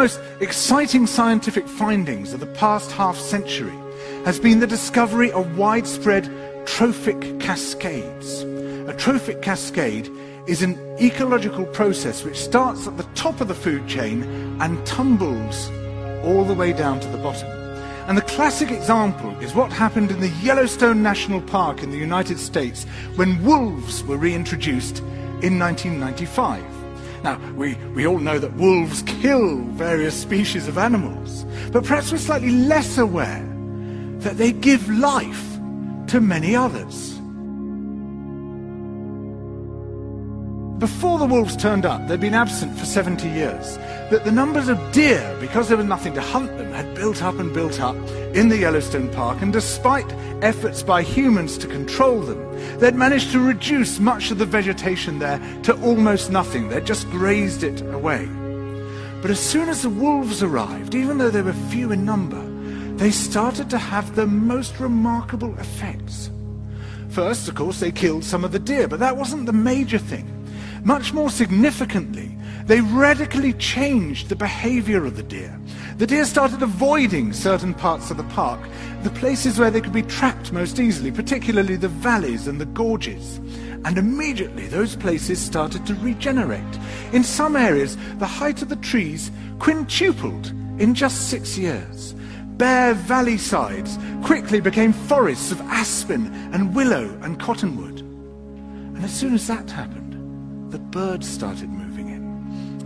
Most exciting scientific findings of the past half century has been the discovery of widespread trophic cascades. A trophic cascade is an ecological process which starts at the top of the food chain and tumbles all the way down to the bottom. And the classic example is what happened in the Yellowstone National Park in the United States when wolves were reintroduced in 1995. Now, we, we all know that wolves kill various species of animals, but perhaps we're slightly less aware that they give life to many others. Before the wolves turned up, they'd been absent for 70 years. That the numbers of deer, because there was nothing to hunt them, had built up and built up in the Yellowstone Park, and despite efforts by humans to control them, they'd managed to reduce much of the vegetation there to almost nothing. They'd just grazed it away. But as soon as the wolves arrived, even though they were few in number, they started to have the most remarkable effects. First, of course, they killed some of the deer, but that wasn't the major thing. Much more significantly, they radically changed the behavior of the deer. The deer started avoiding certain parts of the park, the places where they could be trapped most easily, particularly the valleys and the gorges. And immediately those places started to regenerate. In some areas, the height of the trees quintupled in just six years. Bare valley sides quickly became forests of aspen and willow and cottonwood. And as soon as that happened, the birds started moving in.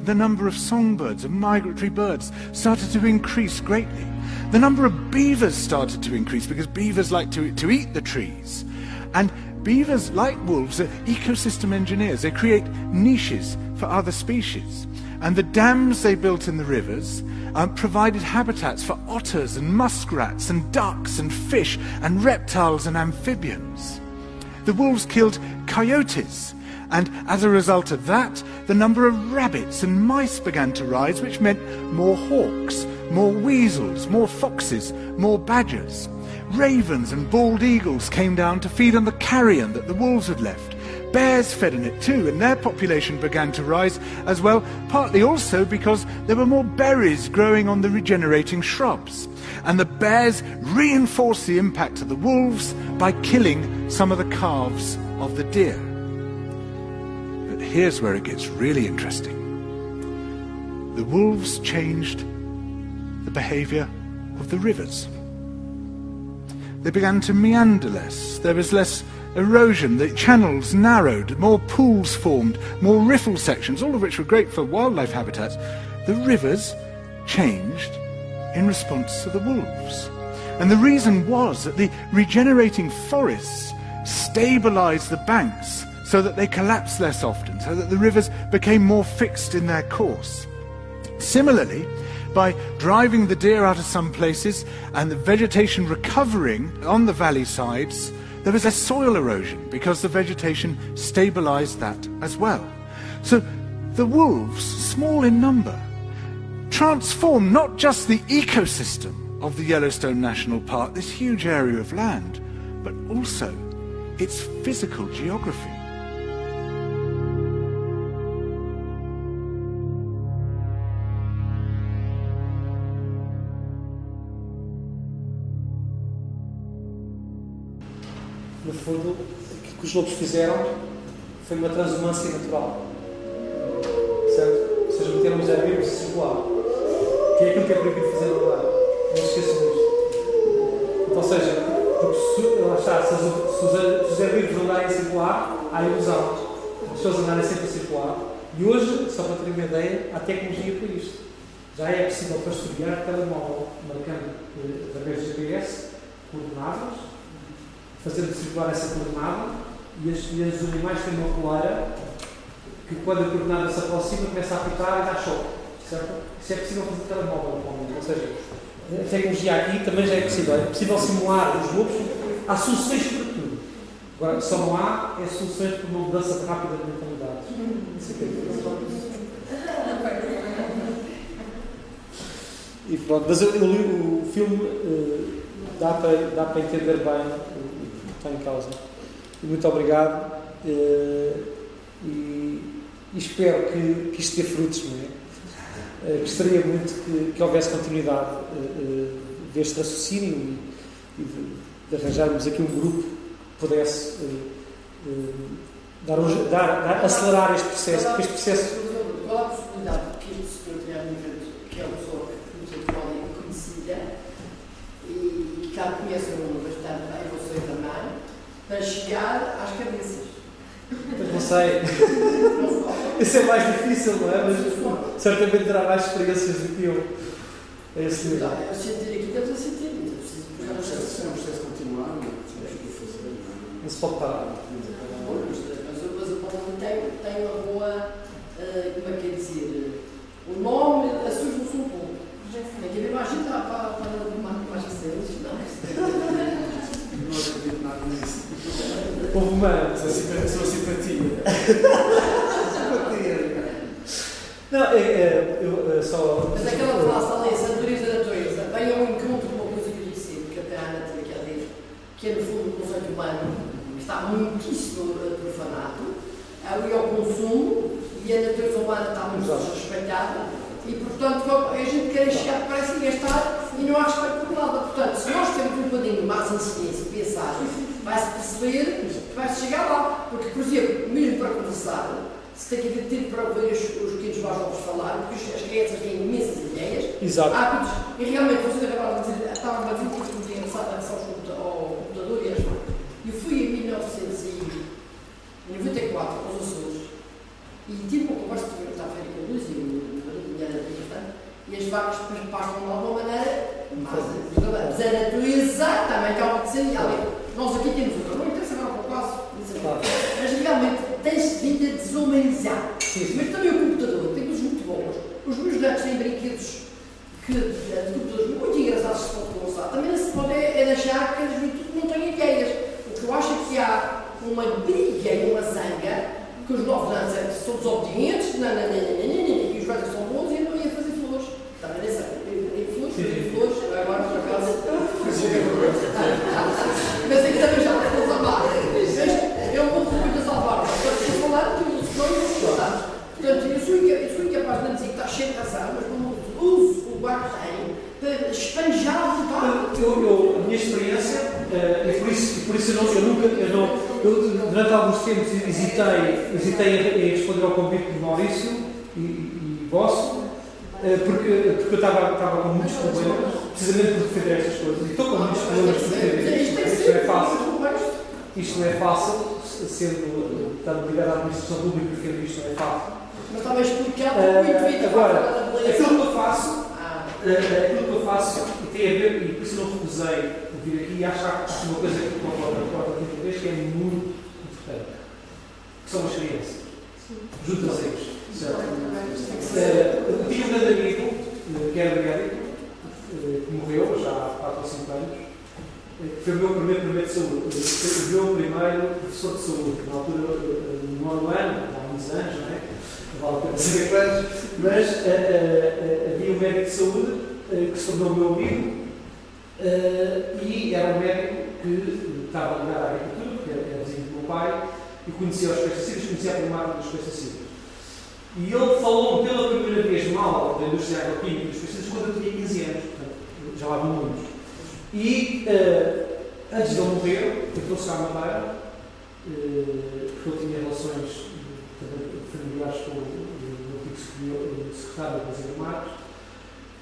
The number of songbirds and migratory birds started to increase greatly. The number of beavers started to increase because beavers like to, to eat the trees. And beavers, like wolves, are ecosystem engineers. They create niches for other species. And the dams they built in the rivers um, provided habitats for otters and muskrats and ducks and fish and reptiles and amphibians. The wolves killed coyotes and as a result of that, the number of rabbits and mice began to rise, which meant more hawks, more weasels, more foxes, more badgers. Ravens and bald eagles came down to feed on the carrion that the wolves had left. Bears fed on it too, and their population began to rise as well, partly also because there were more berries growing on the regenerating shrubs. And the bears reinforced the impact of the wolves by killing some of the calves of the deer here's where it gets really interesting. The wolves changed the behavior of the rivers. They began to meander less. There was less erosion. The channels narrowed. More pools formed. More riffle sections, all of which were great for wildlife habitats. The rivers changed in response to the wolves. And the reason was that the regenerating forests stabilized the banks so that they collapsed less often, so that the rivers became more fixed in their course. Similarly, by driving the deer out of some places and the vegetation recovering on the valley sides, there was less soil erosion because the vegetation stabilized that as well. So the wolves, small in number, transformed not just the ecosystem of the Yellowstone National Park, this huge area of land, but also its physical geography. Fundo, o que os lobos fizeram foi uma transumância natural. Certo? Ou seja, meteram os herbívoros a circular. Que é aquilo que é proibido fazer no lugar. Não se esqueçam disto. Então, ou seja, porque se, está, se, se, os, herbívoros andarem a circular, há ilusão. As pessoas andarem sempre a circular. E hoje, só para terem uma ideia, há tecnologia para isto. Já é possível pastorear telemóvel marcando eh, através do GPS coordenadas fazendo circular essa coordenada e, as, e os animais têm uma coleira que quando a coordenada se aproxima começa a apitar e dá choque. Certo? Isso é possível fazer telemóvel, ou seja, a tecnologia aqui também já é possível. É possível simular os lobos. Há soluções para tudo. Agora, só não há é soluções para uma mudança rápida de mentalidades. É é E pronto, mas o, o, o filme uh, dá, para, dá para entender bem está em causa. Muito obrigado uh, e, espero que, que isto dê frutos, não é? Uh, gostaria muito que, que houvesse continuidade uh, deste raciocínio e, e de, de, arranjarmos aqui um grupo que pudesse dar, um, dar, dar, acelerar este processo. Este processo qual a possibilidade que este senhor Guilherme que é uma pessoa e conhecida, e que já conhece o mundo bastante bem, você também, para chegar às cabeças? Mas não sei. Isso é mais difícil, não é? Mas certamente terá mais experiências do que eu. É esse nível. Eu sentir aqui, estamos a sentir. É um processo continuar, não é? Não se pode parar. Mas o Paulo tem, tem uma boa, uh, como é que é dizer, o nome assusta-se um pouco. Tem que imaginar para, para uma imagem deles, não Não. Houve uma. Sou simpatia. simpatia. Não, é, é, eu, é, só. Mas aquela frase ali, sabedoria da natureza, vem ao encontro de uma coisa que eu disse, que até a Ana tinha que dizer, que é no fundo o conceito humano, que está muitíssimo profanado, ali ao consumo, e a natureza humana está muito desrespeitada, e portanto a gente quer chegar depressa e gastar e não há respeito por nada. Portanto, se nós temos um bocadinho mais em ciência e pensar, vai-se perceber que vai-se chegar lá. Porque, por exemplo, mesmo para conversar, se tem que haver tempo para ouvir os, os pequenos mais novos falar, porque as crianças têm imensas ideias. Exato. Há, e realmente, vocês acabaram de dizer, estava a dizer que muito engraçado em relação ao computador e as Eu fui em 1994 aos Açores e tive uma conversa que estava a com o Luís e o marido e as vacas depois pastam de alguma maneira, mas, a natureza também algo de ser ali. Nós aqui temos outra, não interessa agora para o caso, mas realmente tens vindo a desumanizar. Mas também o computador tem coisas muito boas. Os meus netos têm brinquedos que, de computadores muito engraçados que se pode usar. Também não se pode é, é deixar que a juventude não tenha ideias. O que eu acho é que há uma briga e uma zanga que os novos anos é são desobedientes, não, não, não, não, não, e os velhos são bons e não ia fazer flores. Também nem flores, flores, agora por acaso. Mas aqui também já temos a barra. É um pouco de coisas à barra. Estou falando que os flores são importantes. Portanto, eu sou, eu sou incapaz de dizer que está cheio de razão, mas como uso o barco tem para espanjar a vontade. Eu, eu, a minha experiência, e por isso, por isso eu, não, eu nunca, eu não, eu, durante alguns tempos hesitei, hesitei em responder ao convite de Maurício e, e vosso, uh, porque, porque eu estava, estava com muitos problemas, precisamente por defender estas coisas. E estou com muitos problemas por defender isto. Isto não é fácil. Isto não é fácil, sendo estando ligado à administração pública, defender isto não é fácil. Mas estava explicado uh, Agora, aquilo que eu faço, aquilo que eu faço e tem a ver, e por isso não recusei vir aqui e acho que uma coisa que concordo com a vez que é muito importante, que são as crianças, junto aos eles. Uh, tinha um grande amigo, que era médico, que morreu já há 4 ou 5 anos, que foi o meu primeiro primeiro de saúde, o meu primeiro professor de saúde, na altura, no ano, há muitos anos, não é? Vale a pena saber quantos, mas uh, uh, havia um médico de saúde que se tornou meu amigo e era um médico que estava ligado à agricultura, porque era, vizinho do meu pai, e conhecia os pesticidas, conhecia a primária dos pesticidas. E ele falou pela primeira vez mal da indústria agroquímica dos pesticidas quando eu tinha 15 anos, portanto, já lá vão muitos. E antes de ele morrer, eu trouxe à Madeira, porque eu tinha relações familiares com o antigo secretário da Brasil Marcos,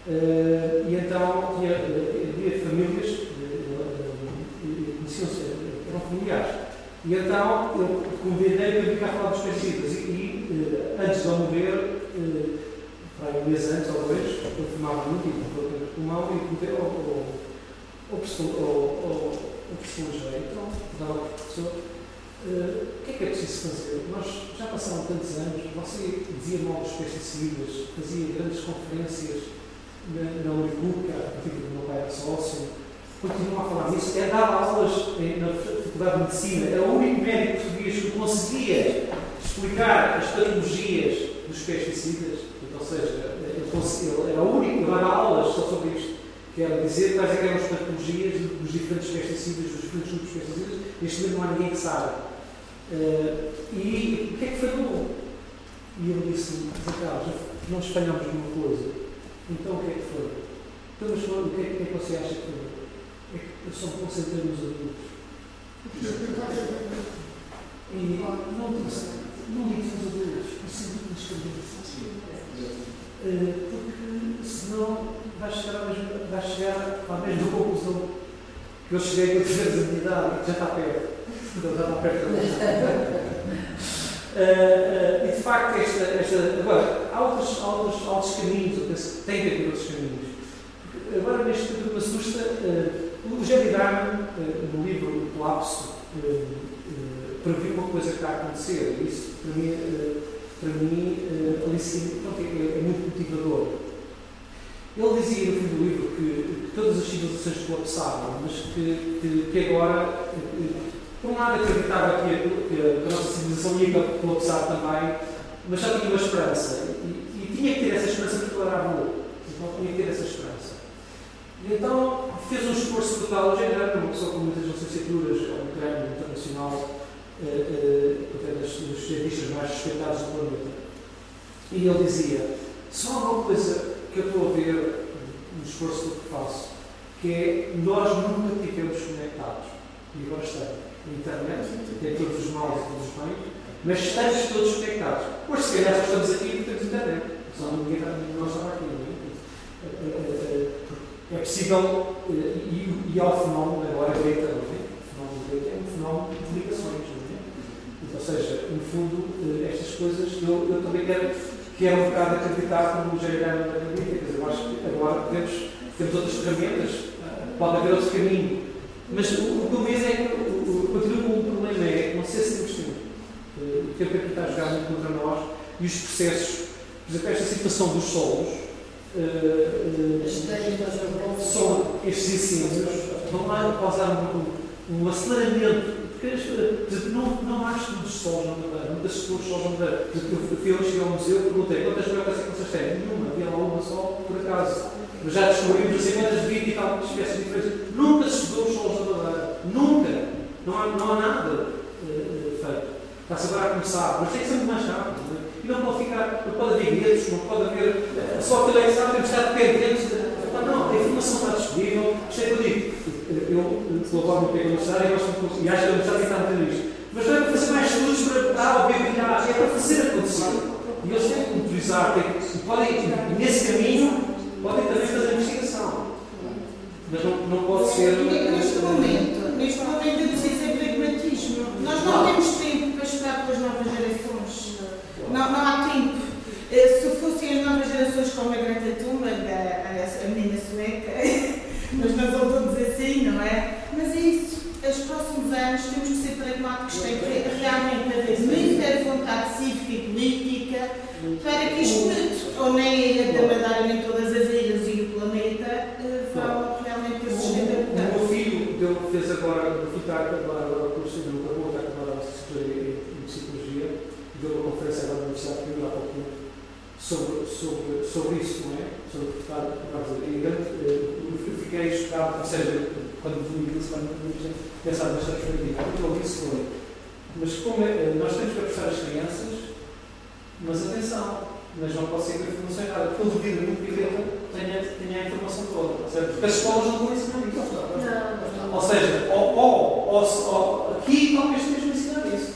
uh, e então tinha, havia famílias, conheciam-se, eram familiares. E então eu convidei para vir cá falar dos pesticidas. E, antes de eu morrer, para um mês antes ou dois, eu fumava muito e com o pulmão e perguntei ao, ao, ao, ao, ao ao professor, Uh, o que é que é preciso fazer? Nós já passaram tantos anos, você dizia dos pesticidas, fazia grandes conferências na, na Uribuca, a partir do meu pai era sócio, continua a falar nisso, é dar aulas na Faculdade de Medicina, era o único médico português que conseguia explicar as patologias dos pesticidas, ou seja, ele era o único que dava aulas só sobre isto, que era dizer quais é eram as patologias dos diferentes pesticidas, dos diferentes grupos de pesticidas, neste momento não há ninguém que sabe. Uh, e o que é que falhou? E ele disse-me, Zé Carlos, nós falhamos coisa. Então o que é que foi? Então, mas o que é, que, é que você acha que foi? É que eu só me concentrei nos adultos. E não disse, não disse nos adultos, disse nas crianças. Uh, porque senão vai chegar, à mesma, vai chegar à mesma conclusão que eu cheguei com 3 anos de idade e já está perto. Então já perto Uh, uh, e de facto, esta, esta, agora, há outros, outros, outros caminhos, eu penso que tem que haver outros caminhos. Agora, neste que me assusta, uh, o Jerry Diamond, no livro O Colapso, previu uma coisa que está a acontecer. Isso, para mim, para mim ali pronto, é, é, muito motivador. Ele dizia no fim do livro que, que todas as civilizações colapsavam, mas que, que, que agora por um lado, acreditava que a, que a nossa civilização ia colapsar também, mas já tinha uma esperança. E, e tinha que ter essa esperança porque ele era avô. Então tinha que ter essa esperança. E então fez um esforço total. Já era uma pessoa com muitas licenciaturas, é um grande internacional, eh, eh, é dos, cientistas mais respeitados do planeta. E ele dizia: só uma coisa que eu estou a ver no esforço que faço, que é nós nunca tivemos conectados. E agora estamos internet, tem todos os males e todos os bens, mas estamos todos conectados. Hoje, se calhar, estamos aqui porque temos internet. Senão ninguém não estava aqui. Não é? É, é, é possível, e, e ao fenómeno, agora greta, não é? O fenómeno greta é um fenómeno de ligações, não é? Ou seja, no fundo, estas coisas, eu, eu também quero, quero um bocado acreditar como o Jairano acredita, quer dizer, eu acho que agora temos, temos outras ferramentas, pode haver outro caminho. Mas o, o que eu vejo é que continua com um problema, é não sei se temos tempo. O tempo é que está a jogar muito contra nós e os processos, por exemplo, esta situação dos solos, uh, uh, são estes incêndios, vão lá causar um, um aceleramento porque não, não há estudos solos na Madeira, muitas estudos solos na Madeira. Eu fui hoje ao museu e perguntei quantas brocas é que vocês têm? Nenhuma, havia lá uma só, por acaso. Mas já descobrimos assim quantas 20 e tal espécies diferentes. Nunca se estudou os solos na Madeira. Nunca. Não há, não há nada uh, feito. Está-se agora a começar, mas tem que ser muito mais rápido. Não é? E não pode ficar, não pode haver medos, não pode haver. Uh, só que sabe, temos que estar dependentes. De, ah, não, a informação está disponível. Isto é que eu digo. Eu colaboro no PEC Universitário e, e acho que a Universidade que a ter isto. Mas não é para fazer mais estudos para dar ou bebilhar, é para fazer acontecer. E eles têm que utilizar, têm, podem, nesse caminho, podem também fazer investigação. Mas não, não pode ser. Neste momento, neste momento é preciso é pragmatismo. Nós não temos tempo para esperar pelas novas gerações. Não, não há tempo. Eh, se fossem as novas gerações como a Greta Thunberg, a, a menina sueca, mas não são todos assim, não é? Mas é isso. Os próximos anos temos que ser pragmáticos, tem que realmente haver muita vontade cívica e política para que isto. Ou nem a Ilha da Madeira, nem as ilhas e o planeta eh, vão realmente ter sustentabilidade. O meu filho deu, fez agora, o filho está a acabar agora o curso de Acabou, está a acabar a licenciatura em Psicologia, deu uma de Rio, há pouco sobre, sobre, sobre isso, não é? Sobre o que está a Eu fiquei chocado, ou seja, quando vi isso, quando vi pensar nesta perspectiva. O que eu disse foi, mas como é, nós temos que apressar as crianças, mas atenção, mas não pode ser com a informação errada, porque eu duvido muito que a tenha, tenha a informação toda, certo? porque as escolas não estão ensinando isso. Não, Ou seja, ou, ou, ou, ou aqui talvez estejam a ensinar isso.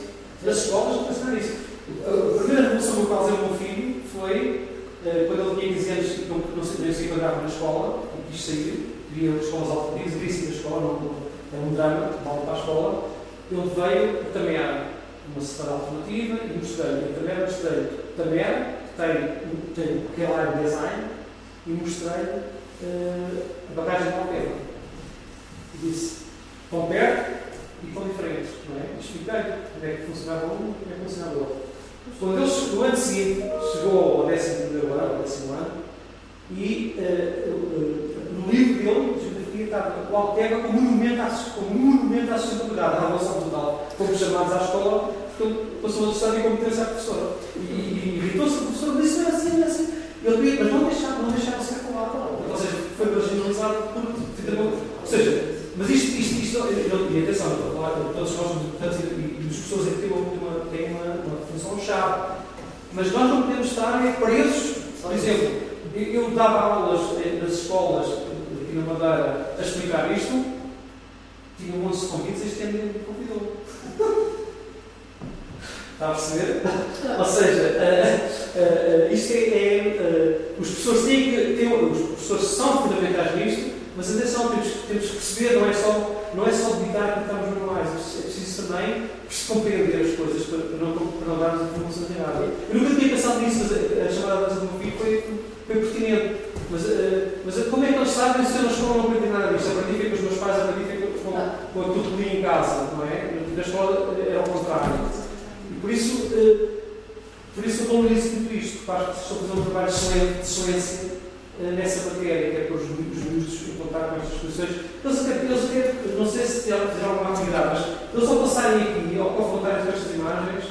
As escolas não ensinar isso. A primeira revolução que eu causei ao meu filho foi uh, quando ele tinha 15 anos, não, não, não se enquadrava na escola, e quis sair, queria escolas alternativas, queria sair da escola, não, é um drama, mal para a escola. Ele veio, também há uma separada alternativa, e mostrei-lhe, também mostrei-lhe, também tem, tem o que é lá de design, e mostrei-lhe uh, a bagagem de Alqueva. E disse, estão perto e estão diferentes, não é? Expliquei como é que funcionava um e como é que funcionava o outro. Quando ele, no ano seguinte, chegou ao décimo primeiro ano, ao décimo ano, e uh, no livro dele, de geografia, estava o Alqueva como monumento à, como monumento à sustentabilidade, à revolução total. Fomos chamados à escola, porque passou a estudar e competência à professora. E, e irritou-se a professora, disse, não é assim, não é assim. Ele pediu, mas não deixava, não deixava ser falado. Ou seja, foi marginalizado por. Ou seja, mas isto, isto, isto, e atenção, todos nós, portanto, e, e as pessoas aqui têm uma, têm uma, uma função-chave. Mas nós não podemos estar é, presos. Por exemplo, eu, dava aulas nas escolas aqui na Madeira a explicar isto, tinha um monte de convites, este ano me convidou. Está a perceber? Ou seja, uh, uh, uh, isto é. é os professores têm que. Têm, os professores são fundamentais nisto, mas atenção, temos, temos que perceber, não é só, não é só dedicar que estamos manuais, é preciso também compreender as coisas para, não, para não darmos informação errada. Eu nunca tinha pensado nisso, mas a, chamada dança do meu filho foi, foi pertinente. Mas, mas como é que eles sabem se eu na escola não aprendi nada disto? Aprendi com os meus pais, aprendi com, com a tutoria em casa, não é? Na escola era ao contrário. Por isso, uh, por isso eu valorizo muito isto, porque estou a fazer um trabalho excelente, de excelência uh, nessa matéria, que é pôr os em contato com estas questões. Eles até, eles até, não sei se fizeram alguma atividade, mas eles ao passarem aqui, ao confrontarem com estas imagens,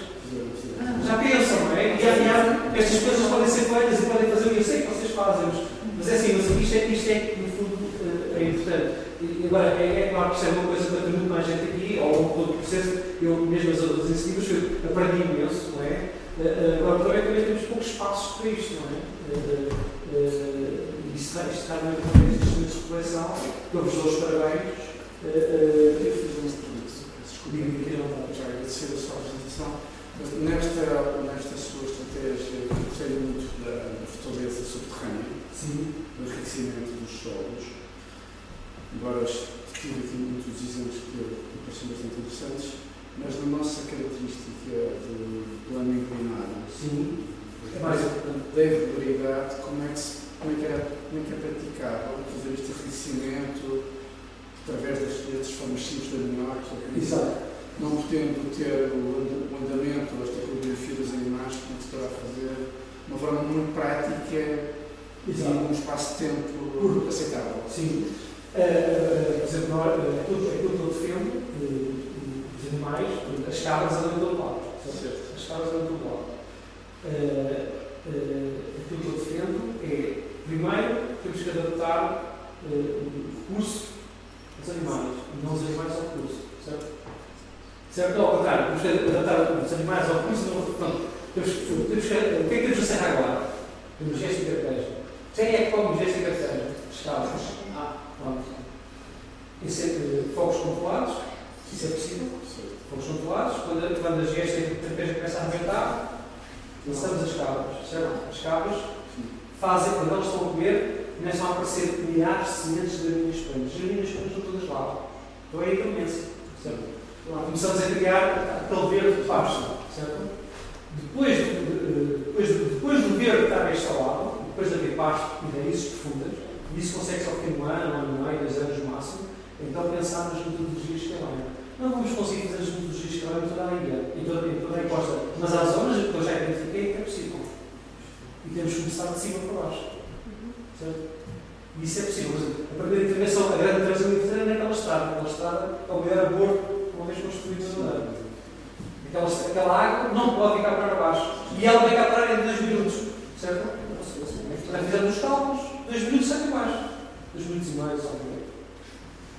já pensam, não é? E amanhã estas coisas podem ser feitas e podem fazer, eu sei que vocês fazem, mas é assim, mas isto é, isto é no fundo, uh, é importante. E agora, é, é, claro que isto é uma coisa para ter muito mais gente aqui, ao longo do processo, eu mesmo as outras iniciativas, eu aprendi imenso, não é? Eh, agora, também, temos poucos espaços para isto, não é? Uh, uh, é um destes momentos de reflexão, eu vos dou os parabéns. Uh, eu fiz uma pergunta, desculpa, já agradecer a sua apresentação. Nesta, nesta sua estratégia, eu gostei muito da, fortaleza subterrânea, Sim. do enriquecimento dos solos embora tive aqui muitos exemplos que me pareciam bastante interessantes, mas na nossa característica de plano inclinado, Sim. é mais da irregularidade, como é que, se, como é que, era, como é, que é praticável fazer este enriquecimento através das, destas formas simples de animar, Exato. não podendo ter o andamento, as tipografia das animais, como é que se poderá fazer de uma forma muito prática Exato. e num espaço de tempo aceitável. Sim. Uh, por exemplo, uh, aquilo, que eu defendo, os animais, as cabras andam em lado. As cabras andam em todo lado. aquilo que eu defendo é, primeiro, temos que adaptar o recurso aos animais, e não os animais ao recurso. Certo? Certo? Ao contrário, temos que adaptar os animais ao recurso, não, portanto, temos, temos que, o que é que temos a serra agora? Temos gesto e carteja. Quem é que come gesto e carteja? As cabras. Pronto. É, eh, fogos controlados, isso é possível. Fogos controlados, quando, quando a gesta e a começa a arrebentar, lançamos as cabras, certo? As cabras fazem, quando elas estão a comer, começam a aparecer milhares de sementes de galinhas espanhas. As galinhas espanhas estão todas lá. Então é aí que certo? Começamos a criar aquele verde de pasto, certo? Depois, de, depois, depois do verde estar instalado, depois de haver pasto e raízes profundas, e isso consegue-se ao fim de um ano, um ano e meio, dois anos no máximo. Então pensar nas metodologias que trabalham. Não vamos conseguir fazer as que trabalham em toda a ilha, em toda, em toda a costa. Mas há zonas que eu já identifiquei que é possível. E temos que começar de cima para baixo. Certo? E isso é possível. A primeira intervenção, a grande intervenção que fazer é naquela estrada. Aquela estrada é o melhor aborto uma vez construído na Madeira. Aquela, aquela água não pode ficar para baixo. E ela vai cá parar em dois minutos. Certo? Já fizemos os cálculos dois minutos sai abaixo. Dois minutos e meio, só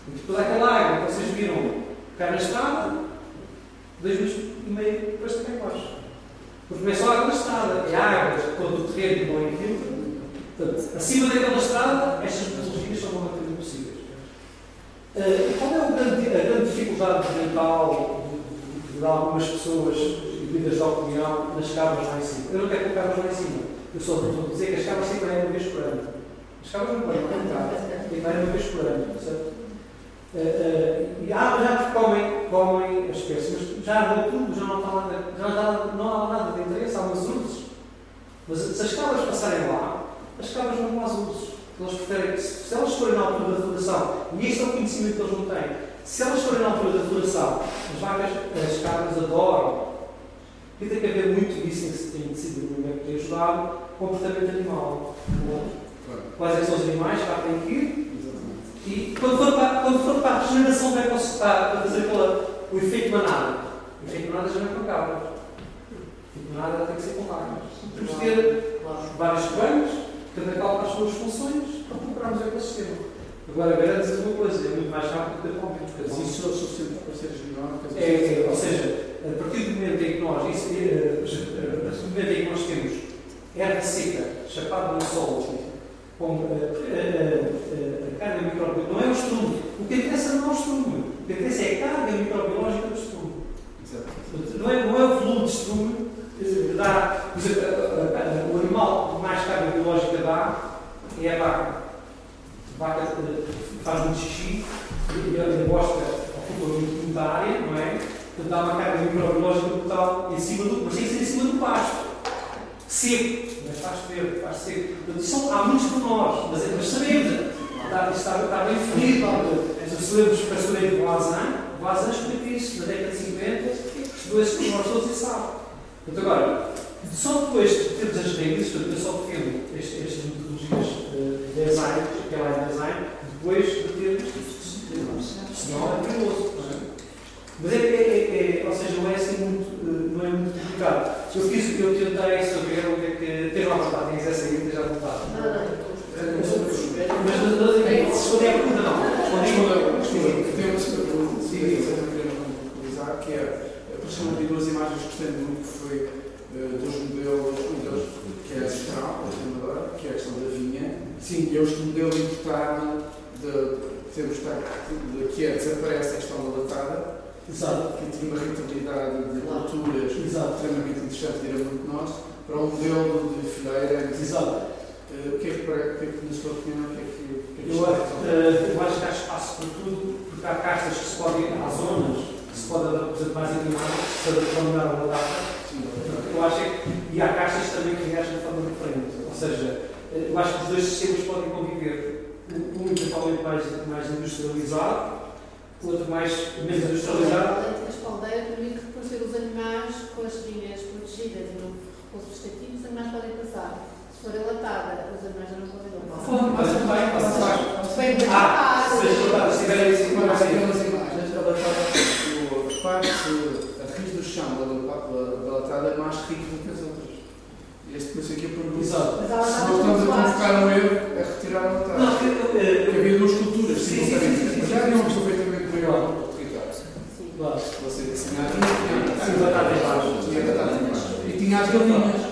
E depois aquela água que vocês viram cá na estrada, dois minutos e meio depois cá embaixo. Porque não é só água na estrada, é água todo o terreno não infiltra. Portanto, acima daquela estrada, estas metodologias são completamente possíveis. Uh, qual é grande, a grande dificuldade mental de, de, de, algumas pessoas vidas da opinião nas cabras lá em cima? Eu não quero colocar lá em cima. Eu só estou a dizer que as cabras sempre é uma vez por ano. As cabras não podem contar. Tem que uma vez por ano, certo? Uh, uh, e há, já comem, comem as espécies, mas já tudo, já não, está nada, já não, não há nada de interesse, há umas urzes. Mas se as cabras passarem lá, as cabras não vão às urzes. Elas preferem, se, se elas forem na altura da floração, e este é o conhecimento que eles não têm, se elas forem na altura da floração, as vacas, as cabras adoram. E tem que haver muito disso em que se tem decidido no que tem ajudado o comportamento animal. Quais é são os animais que há que ir? E quando for para, quando for para a regeneração, vai para, para fazer aquela, o efeito manada. O efeito manada já não é cabras. O efeito manada tem que ser vacas. Temos que ter vários rebanhos, cada qual para as suas funções, para procurarmos o ecossistema. Agora, garanto-se uma coisa, é muito mais rápido que atualmente. Mas isso é o suficiente para seres dinâmicas? É, é, ou seja, a partir do momento em que nós isso, eh, a momento em que nós temos erva seca, chapada no solo, com eh, eh, eh, a carga microbiológica, não é o estrume. O que interessa não é o estrume. O que interessa é a carga microbiológica do estrume. Exato. Não é, não é o volume de que dá. Por exemplo, o animal que mais carga biológica dá é a vaca. A vaca faz muito xixi e a a bosta ocupa muito, muita área, não é? Portanto, dá uma carga microbiológica brutal em cima do, mas tem que ser em cima do pasto. Seco, mas faz verde, faz seco. Portanto, há muitos pormenores, mas, é- mas sabemos, está, está, está bem definido. Se sabemos para saber do Vazan, Vazan explica isso na década de 50, estudou esses pormenores todos e sabe. Portanto, agora, só depois de termos as regras, eu só defendo estas metodologias eh, de design, aquela é design, depois de termos, senão é perigoso. Não é? Mas é, é, é, é- ou seja, não é assim muito, eh, não é muito complicado. Eu fiz, eu tentei saber o que é que. Ter uma vontade, tens essa aí, tens à vontade. Não, não, Mas não- não- não- se responder a pergunta, não. Respondi. Tem uma segunda pergunta, sim, que utilizar, que é, apareceram ali duas imagens que gostei muito, que foi eh, dos modelos, um deles, que é a central, que é a questão da vinha, Sim. e eu este modelo importado de, temos de, que é desaparece a questão da latada, Exato. que tinha uma rentabilidade de culturas Exato. extremamente interessante e era muito nosso, para um modelo de fileira. Exato. Eh, o que é que, que, é que na sua opinião, o que é que, o que, é que Eu, eh, eu acho que há espaço para tudo, porque há castas que se podem, há zonas que se podem, por exemplo, mais inclinadas para dominar a data. Eu acho que, e há castas também que reagem de forma diferente. Ou seja, eh, eu acho que os dois sistemas podem conviver. Um um eventualmente mais, mais industrializado, o outro mais menos industrializado. A espaldeira permite reconhecer os animais com as linhas protegidas e no repouso vegetativos, os animais podem passar. Se for enlatada, os animais já não podem passar. Mas tudo bem, pode passar. Bem, Ah, se as se tiverem assim, Mas assim. aquelas imagens, ela estava, a parte, a raiz do chão da da- da latada é mais rica do que as outras. Este por isso aqui pergunto. Exato. Se nós estamos a convocar um erro, é retirar a latada. Não, eu- eu- Porque havia duas culturas, Sim, sim, simultaneamente. sim, sim, sim. Já haviam um do território. Claro. Você tinha batata em baixo. batata. E tinha as galinhas.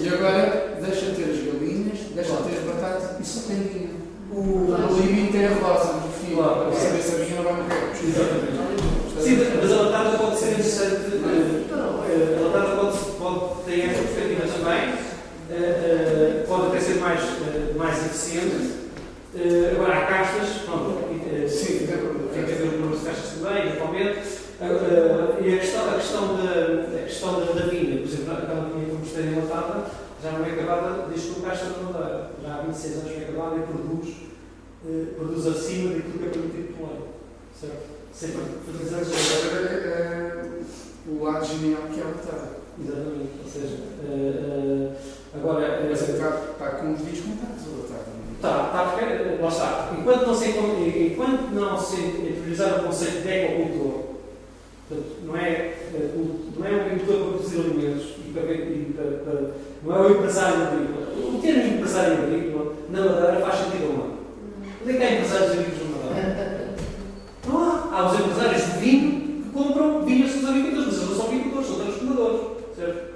E agora deixa de ter as galinhas, deixa de ter as batatas e só tem vinho. O, limite é a rosa, fim. Claro. Para saber se a vinha não vai morrer. Exatamente. Sim, mas a latada pode ser interessante. eh, eh, A latada pode, pode ter essa perspectiva também. eh, Pode até ser mais, mais eficiente. Agora, há castas, pronto, Sim, tem que haver um número de castas também, eventualmente. Eh, eh, E a questão, a questão, da, a questão da, da vinha, por exemplo, aquela vinha que eu mostrei enlatada, já não é acabada desde que o caixa de madeira. Já há 26 anos que é acabada e produz, eh, produz acima daquilo que é permitido pelo lei. Certo? Sempre fertilizantes. Agora é o lado genial que é a batalha. Exatamente. Ou seja, eh, eh, agora. Mas eh, está, está com uns Tá, tá, lá está. Enquanto não se, enquanto não se interiorizar o conceito de ecocultor, não é, eh, não é um agricultor para produzir alimentos e para, e para, para- não é o empresário agrícola. O termo empresário agrícola na Madeira faz sentido ou não? Onde é que há empresários agrícolas na Madeira? Não há. Há os empresários de vinho que compram vinho aos seus agricultores, mas eles não são agricultores, são transformadores. Certo?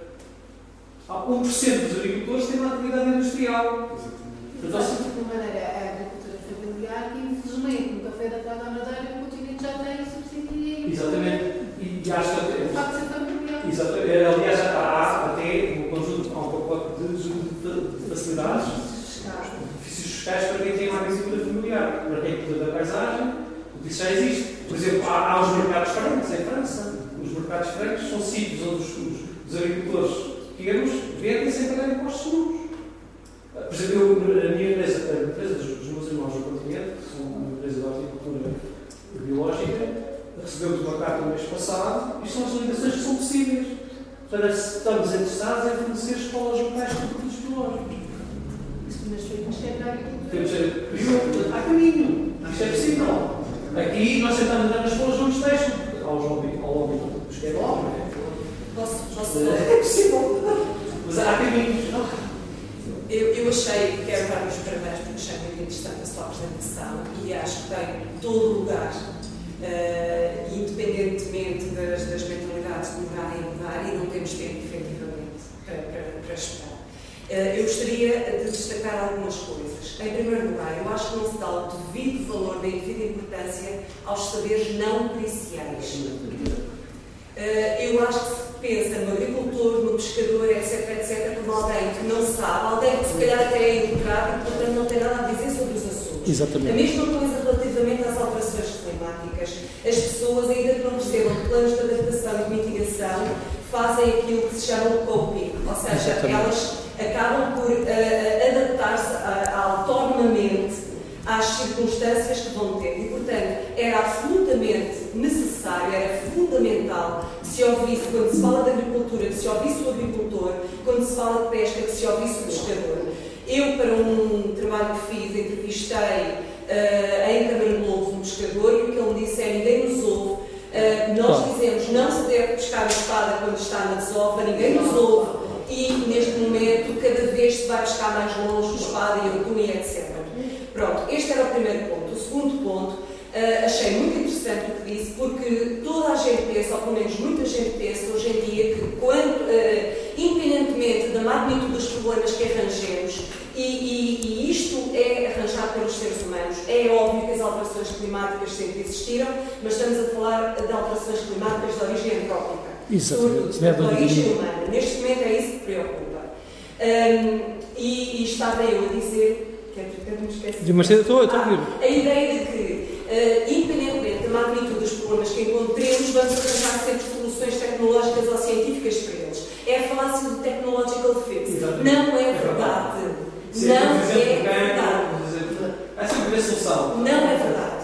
Há 1% dos agricultores têm uma atividade industrial. Maneira, a agricultura familiar, que infelizmente no café da Praia da Madeira, o continente já tem subsídio. Exatamente. E, e acho que O facto de ser familiar. exatamente, aliás, há, até um conjunto, há um pacote de, de, de facilidades, benefícios fiscais para quem tem uma agricultura familiar, para quem cuida da paisagem, porque isso já existe. Por exemplo, há, há os mercados francos em França. Os mercados francos são sítios onde os, os, os agricultores pequenos vendem sem pagar impostos nenhums. Por exemplo, eu, a minha empresa, a empresa dos, dos meus irmãos no continente, que são uma empresa de horticultura biológica, recebeu-me uma carta no mês passado e são as ligações que são possíveis. Para se estamos interessados em fornecer escolas locais com produtos biológicos. Isso que feitas que é para a agricultura. Temos período, há caminho. Isto é possível. Aqui nós tentamos entrar nas escolas, não nos deixam. Há os lobby, ao lobby dos que é não é? Posso, posso É possível. Mas há caminhos. Eu, eu achei, quero dar os parabéns porque achei muito interessante a sua apresentação e acho que tem todo o lugar eh, independentemente das, das mentalidades demorarem a mudar e não temos tempo, efetivamente, para, para, para esperar. Eh, eu gostaria de destacar algumas coisas. Em primeiro lugar, eu acho que não se dá o devido valor, nem devida importância aos saberes não periciais. Eh, eu acho que se pensa no agricultor, no pescador, etc, etc, como alguém que não sabe, alguém que se calhar até é educado e, portanto, não tem nada a dizer sobre os assuntos. A Exatamente. mesma coisa relativamente às alterações climáticas. As pessoas, ainda que não percebam planos de adaptação e de mitigação, fazem aquilo que se chama o coping, ou seja, Exatamente. elas acabam por eh, adaptar-se autonomamente às circunstâncias que vão ter. E, portanto, era absolutamente necessário, era fundamental que se ouvisse, quando se fala de agricultura, que se ouvisse o agricultor, quando se fala de pesca, que se ouvisse o pescador. Eu, para um trabalho que fiz, entrevistei eh, em Câmara de Lobos um pescador e o que ele me disse é ninguém nos ouve. Eh, nós dizemos não se deve pescar a espada quando está na desova, ninguém nos ouve e neste momento cada vez se vai pescar mais longe o espada e o e etc. Pronto, este era o primeiro ponto. O segundo ponto, eh, achei muito interessante o que disse, porque toda a gente pensa, ou pelo menos muita gente pensa hoje em dia, que quando, eh, independentemente da magnitude dos problemas que arranjemos, e, e- e isto é arranjado pelos seres humanos, é óbvio que as alterações climáticas sempre existiram, mas estamos a falar de alterações climáticas de origem antrópica. Exatamente. de Não é de origem humana. Neste momento é isso que preocupa. Hum, e, e estava eu a dizer, que eu me esqueci. Mas eu estou estou a ouvir. A ideia de que, eh, independentemente da magnitude dos problemas que encontremos, vamos arranjar sempre soluções tecnológicas ou científicas para eles. É a falácia do technological. Exatamente. Não é É verdade. Não é verdade. dizer- Há sempre a solução. Não é verdade.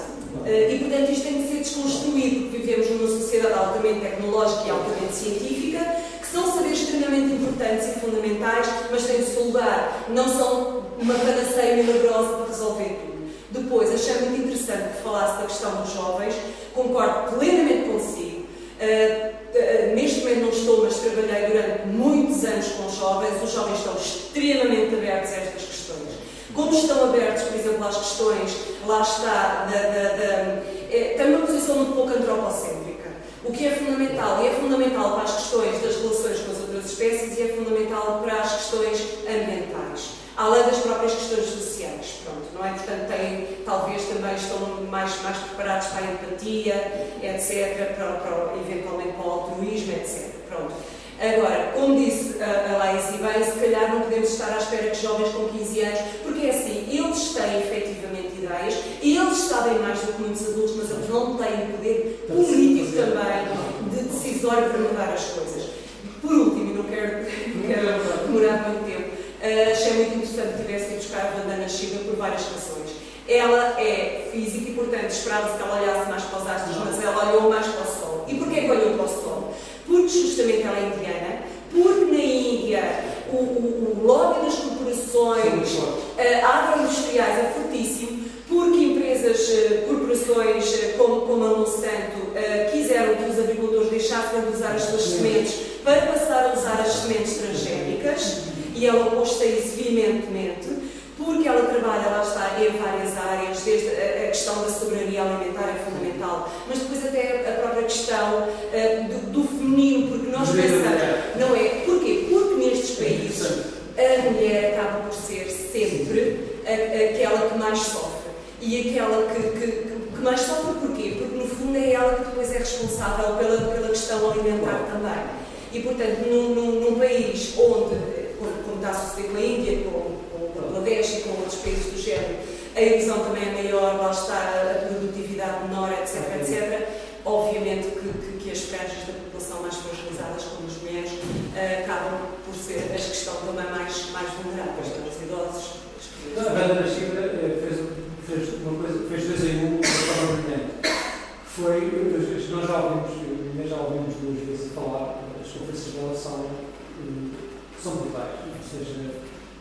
Eh, E, portanto, isto tem de ser desconstruído, porque vivemos numa sociedade altamente tecnológica e altamente científica, que são saberes extremamente importantes e fundamentais, mas têm o seu lugar. Não são uma panaceia milagrosa para resolver tudo. Depois, achei muito interessante que falasse da questão dos jovens, concordo plenamente consigo. Eh, eh, neste momento não estou, mas trabalhei durante muitos anos com jovens. Os jovens estão extremamente abertos a estas questões. Como estão abertos, por exemplo, às questões, lá está, da, da, da, é, tem uma posição muito pouco antropocêntrica. O que é fundamental, e é fundamental para as questões das relações com as outras espécies e é fundamental para as questões ambientais, além das próprias questões sociais, pronto, não é? Portanto, têm, talvez também estão mais, mais preparados para a empatia, etc., para, para, eventualmente para o altruísmo, etc., pronto. Agora, como disse a, a Laís e bem, se calhar não podemos estar à espera que jovens com 15 anos, porque é assim, eles têm efetivamente ideias, eles sabem mais do que muitos adultos, mas eles não têm poder político também de decisório para mudar as coisas. Por último, não quero, não quero demorar muito tempo, eh, achei muito que tivesse ido buscar a Vandana Shiva por várias razões. Ela é física e, portanto, esperava-se que ela olhasse mais para os astros, mas ela olhou mais para o Sol. E porquê que olhou para o Sol? Porque justamente ela é indiana, porque na Índia o, o, o lobby das corporações eh, agroindustriais é fortíssimo, porque empresas, eh, corporações eh, como, como a Monsanto quiseram que os agricultores deixassem de usar as suas sementes para passar a usar as sementes transgénicas e ela opôs-se a isso veementemente, porque ela trabalha, lá está, em várias áreas, desde a, a questão da soberania alimentar é fundamental, mas depois até a própria questão eh, do, do feminino, porque nós pensamos, não é? Porquê? Porque nestes países a mulher acaba por ser sempre a- aquela que mais sofre. E aquela que, que, que mais sofre porquê? Porque no fundo é ela que depois é responsável pela, pela questão alimentar também. E portanto, num, num, num país onde, como está a suceder com a Índia, com, com o Bangladesh e com outros países do género, a erosão também é maior, lá está a produtividade menor, etc, etc. Obviamente que, que, que as franjas da população mais fragilizadas, como as mulheres, eh, acabam por ser as que estão também mais, mais vulneráveis, não os idosos, as A banda da Chibra eh, fez, fez uma coisa, fez dois em um, de forma brilhante. Foi, nós já ouvimos, já ouvimos duas vezes falar, as conferências dela são, são brutais. Ou seja,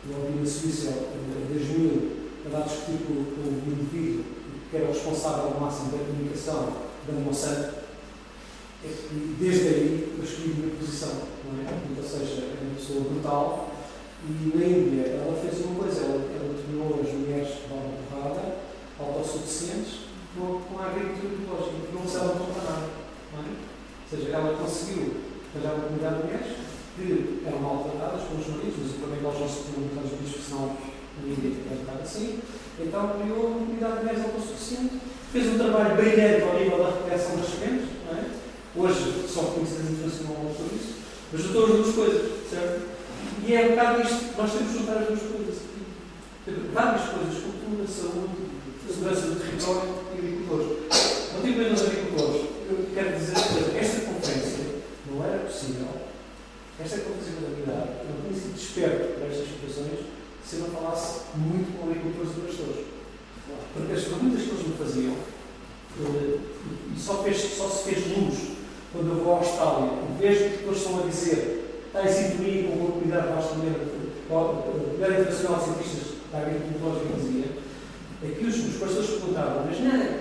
eu ouvi na Suíça em 2000 a discutir com, o indivíduo que era o responsável máximo da comunicação da Monsanto. E desde aí eu escolhi minha posição, não é? Ou seja, é uma pessoa brutal e na Índia ela fez uma coisa, ela, ela tornou as mulheres de forma porrada, autossuficientes, com, com a agricultura ecológica, porque não precisavam comprar nada. Não é? Ou seja, ela conseguiu arranjar uma comunidade de mulheres que eram maltratadas pelos maridos, mas também eles não se podiam muitas vezes, porque senão ninguém tinha estar assim. Então criou uma comunidade de mulheres autossuficiente, fez um trabalho brilhante ao nível da repressão das sementes, não é? Hoje são reconhecidas internacionalmente por isso, mas juntou as duas coisas, certo? E é um bocado isto, nós temos que juntar as duas coisas. Várias coisas, cultura, saúde, segurança do território e agricultores. Aos agricultores, eu quero dizer que esta conferência não era possível, esta da unidade não tinha sido desperto para estas situações se eu não falasse muito com agricultores e pastores. Porque as perguntas que eles me faziam, eh, e só, fez, só se fez luz quando eu vou à Austrália, e vejo que eles estão a dizer, está em sintonia com uma comunidade vastamente, a Internacional de Cientistas da Agricultura dizia, é que os, os pastores perguntavam, mas não,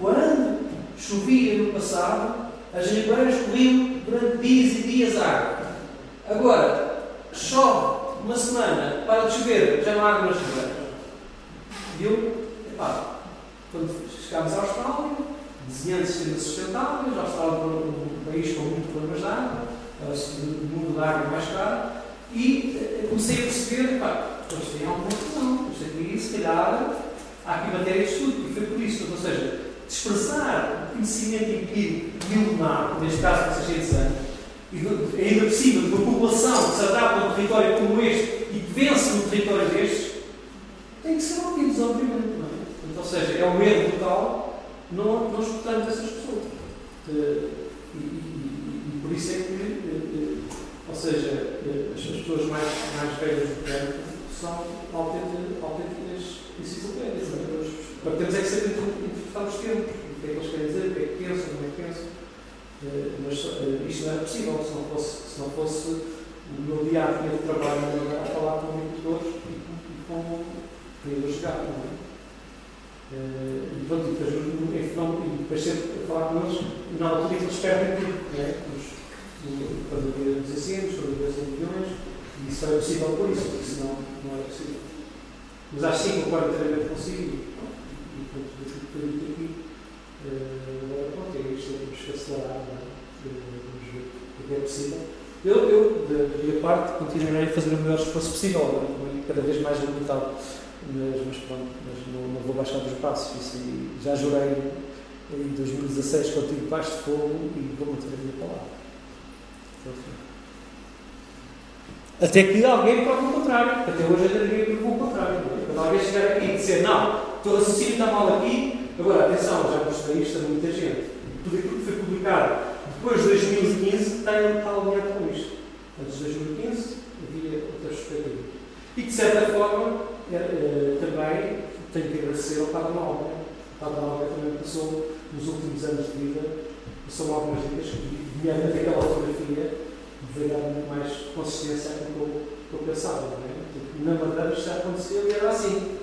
quando chovia no passado, as ribeiras corriam durante dias e dias água. Agora, chove uma semana, para de chover, já não há água ribeiras. E eu, epá, quando chegámos à Austrália, desenhando sistemas sustentáveis, a Austrália é um país com muitos problemas de água, o mundo da água é mais caro, e eh, comecei a perceber, pá, eles têm alguma razão, isto aqui, se calhar, há aqui matéria de estudo, e foi por isso, ou seja, desprezar o conhecimento empírico milenar, neste caso com 600 anos, e ainda por cima de uma população que se adapta a um território como este e que vence num território destes, tem que ser ouvidos, obviamente. Não é? Então, ou seja, é um erro total não, não escutarmos essas pessoas. Eh, e, e, e, por isso é que, eh, eh, ou seja, as pessoas mais, mais velhas do campo são autênticas enciclopédias. É? Temos é que saber interpretar os tempos, o que é que eles querem dizer, o que é que pensam, como é que pensam. Mas isto não era possível se não fosse, se não fosse o meu dia a dia de trabalho a falar com agricultores e com queria chegar, não é? Uh, e pronto, e depois, e depois sempre a falar com eles, na altura eles perdem tudo, não é? Quando havia os ensinos, quando havia as religiões, e isso foi possível por isso, porque senão não era possível. Mas acho sim, concordo inteiramente consigo, e pronto, do que foi dito aqui, agora pronto, é isto, temos que é? Vamos ver o que é possível. Eu, eu da minha parte, continuarei a fazer o melhor esforço possível, agora, cada vez mais limitado mas, mas pronto, mas não, não, vou baixar dos passos. Isso, já jurei em 2016 que eu tive baixo de fogo e vou manter a minha palavra. Até que alguém prove o contrário. Até hoje ainda ninguém provou o contrário. Quando alguém chegar aqui e dizer, não, todo raciocínio está mal aqui, agora atenção, já mostrei isto a muita gente. Tudo aquilo que foi publicado depois de 2015 está, está alinhado com isto. Antes de 2015 havia outras perspectivas. E de certa forma, eh, também tenho que agradecer ao Padre Malga. O Padre Malga também passou, nos últimos anos de vida, passou algumas dicas que, mediante aquela fotografia, veio dar muito mais consistência àquilo que eu, pensava. Não é? Porque na Madeira isto já aconteceu e era assim.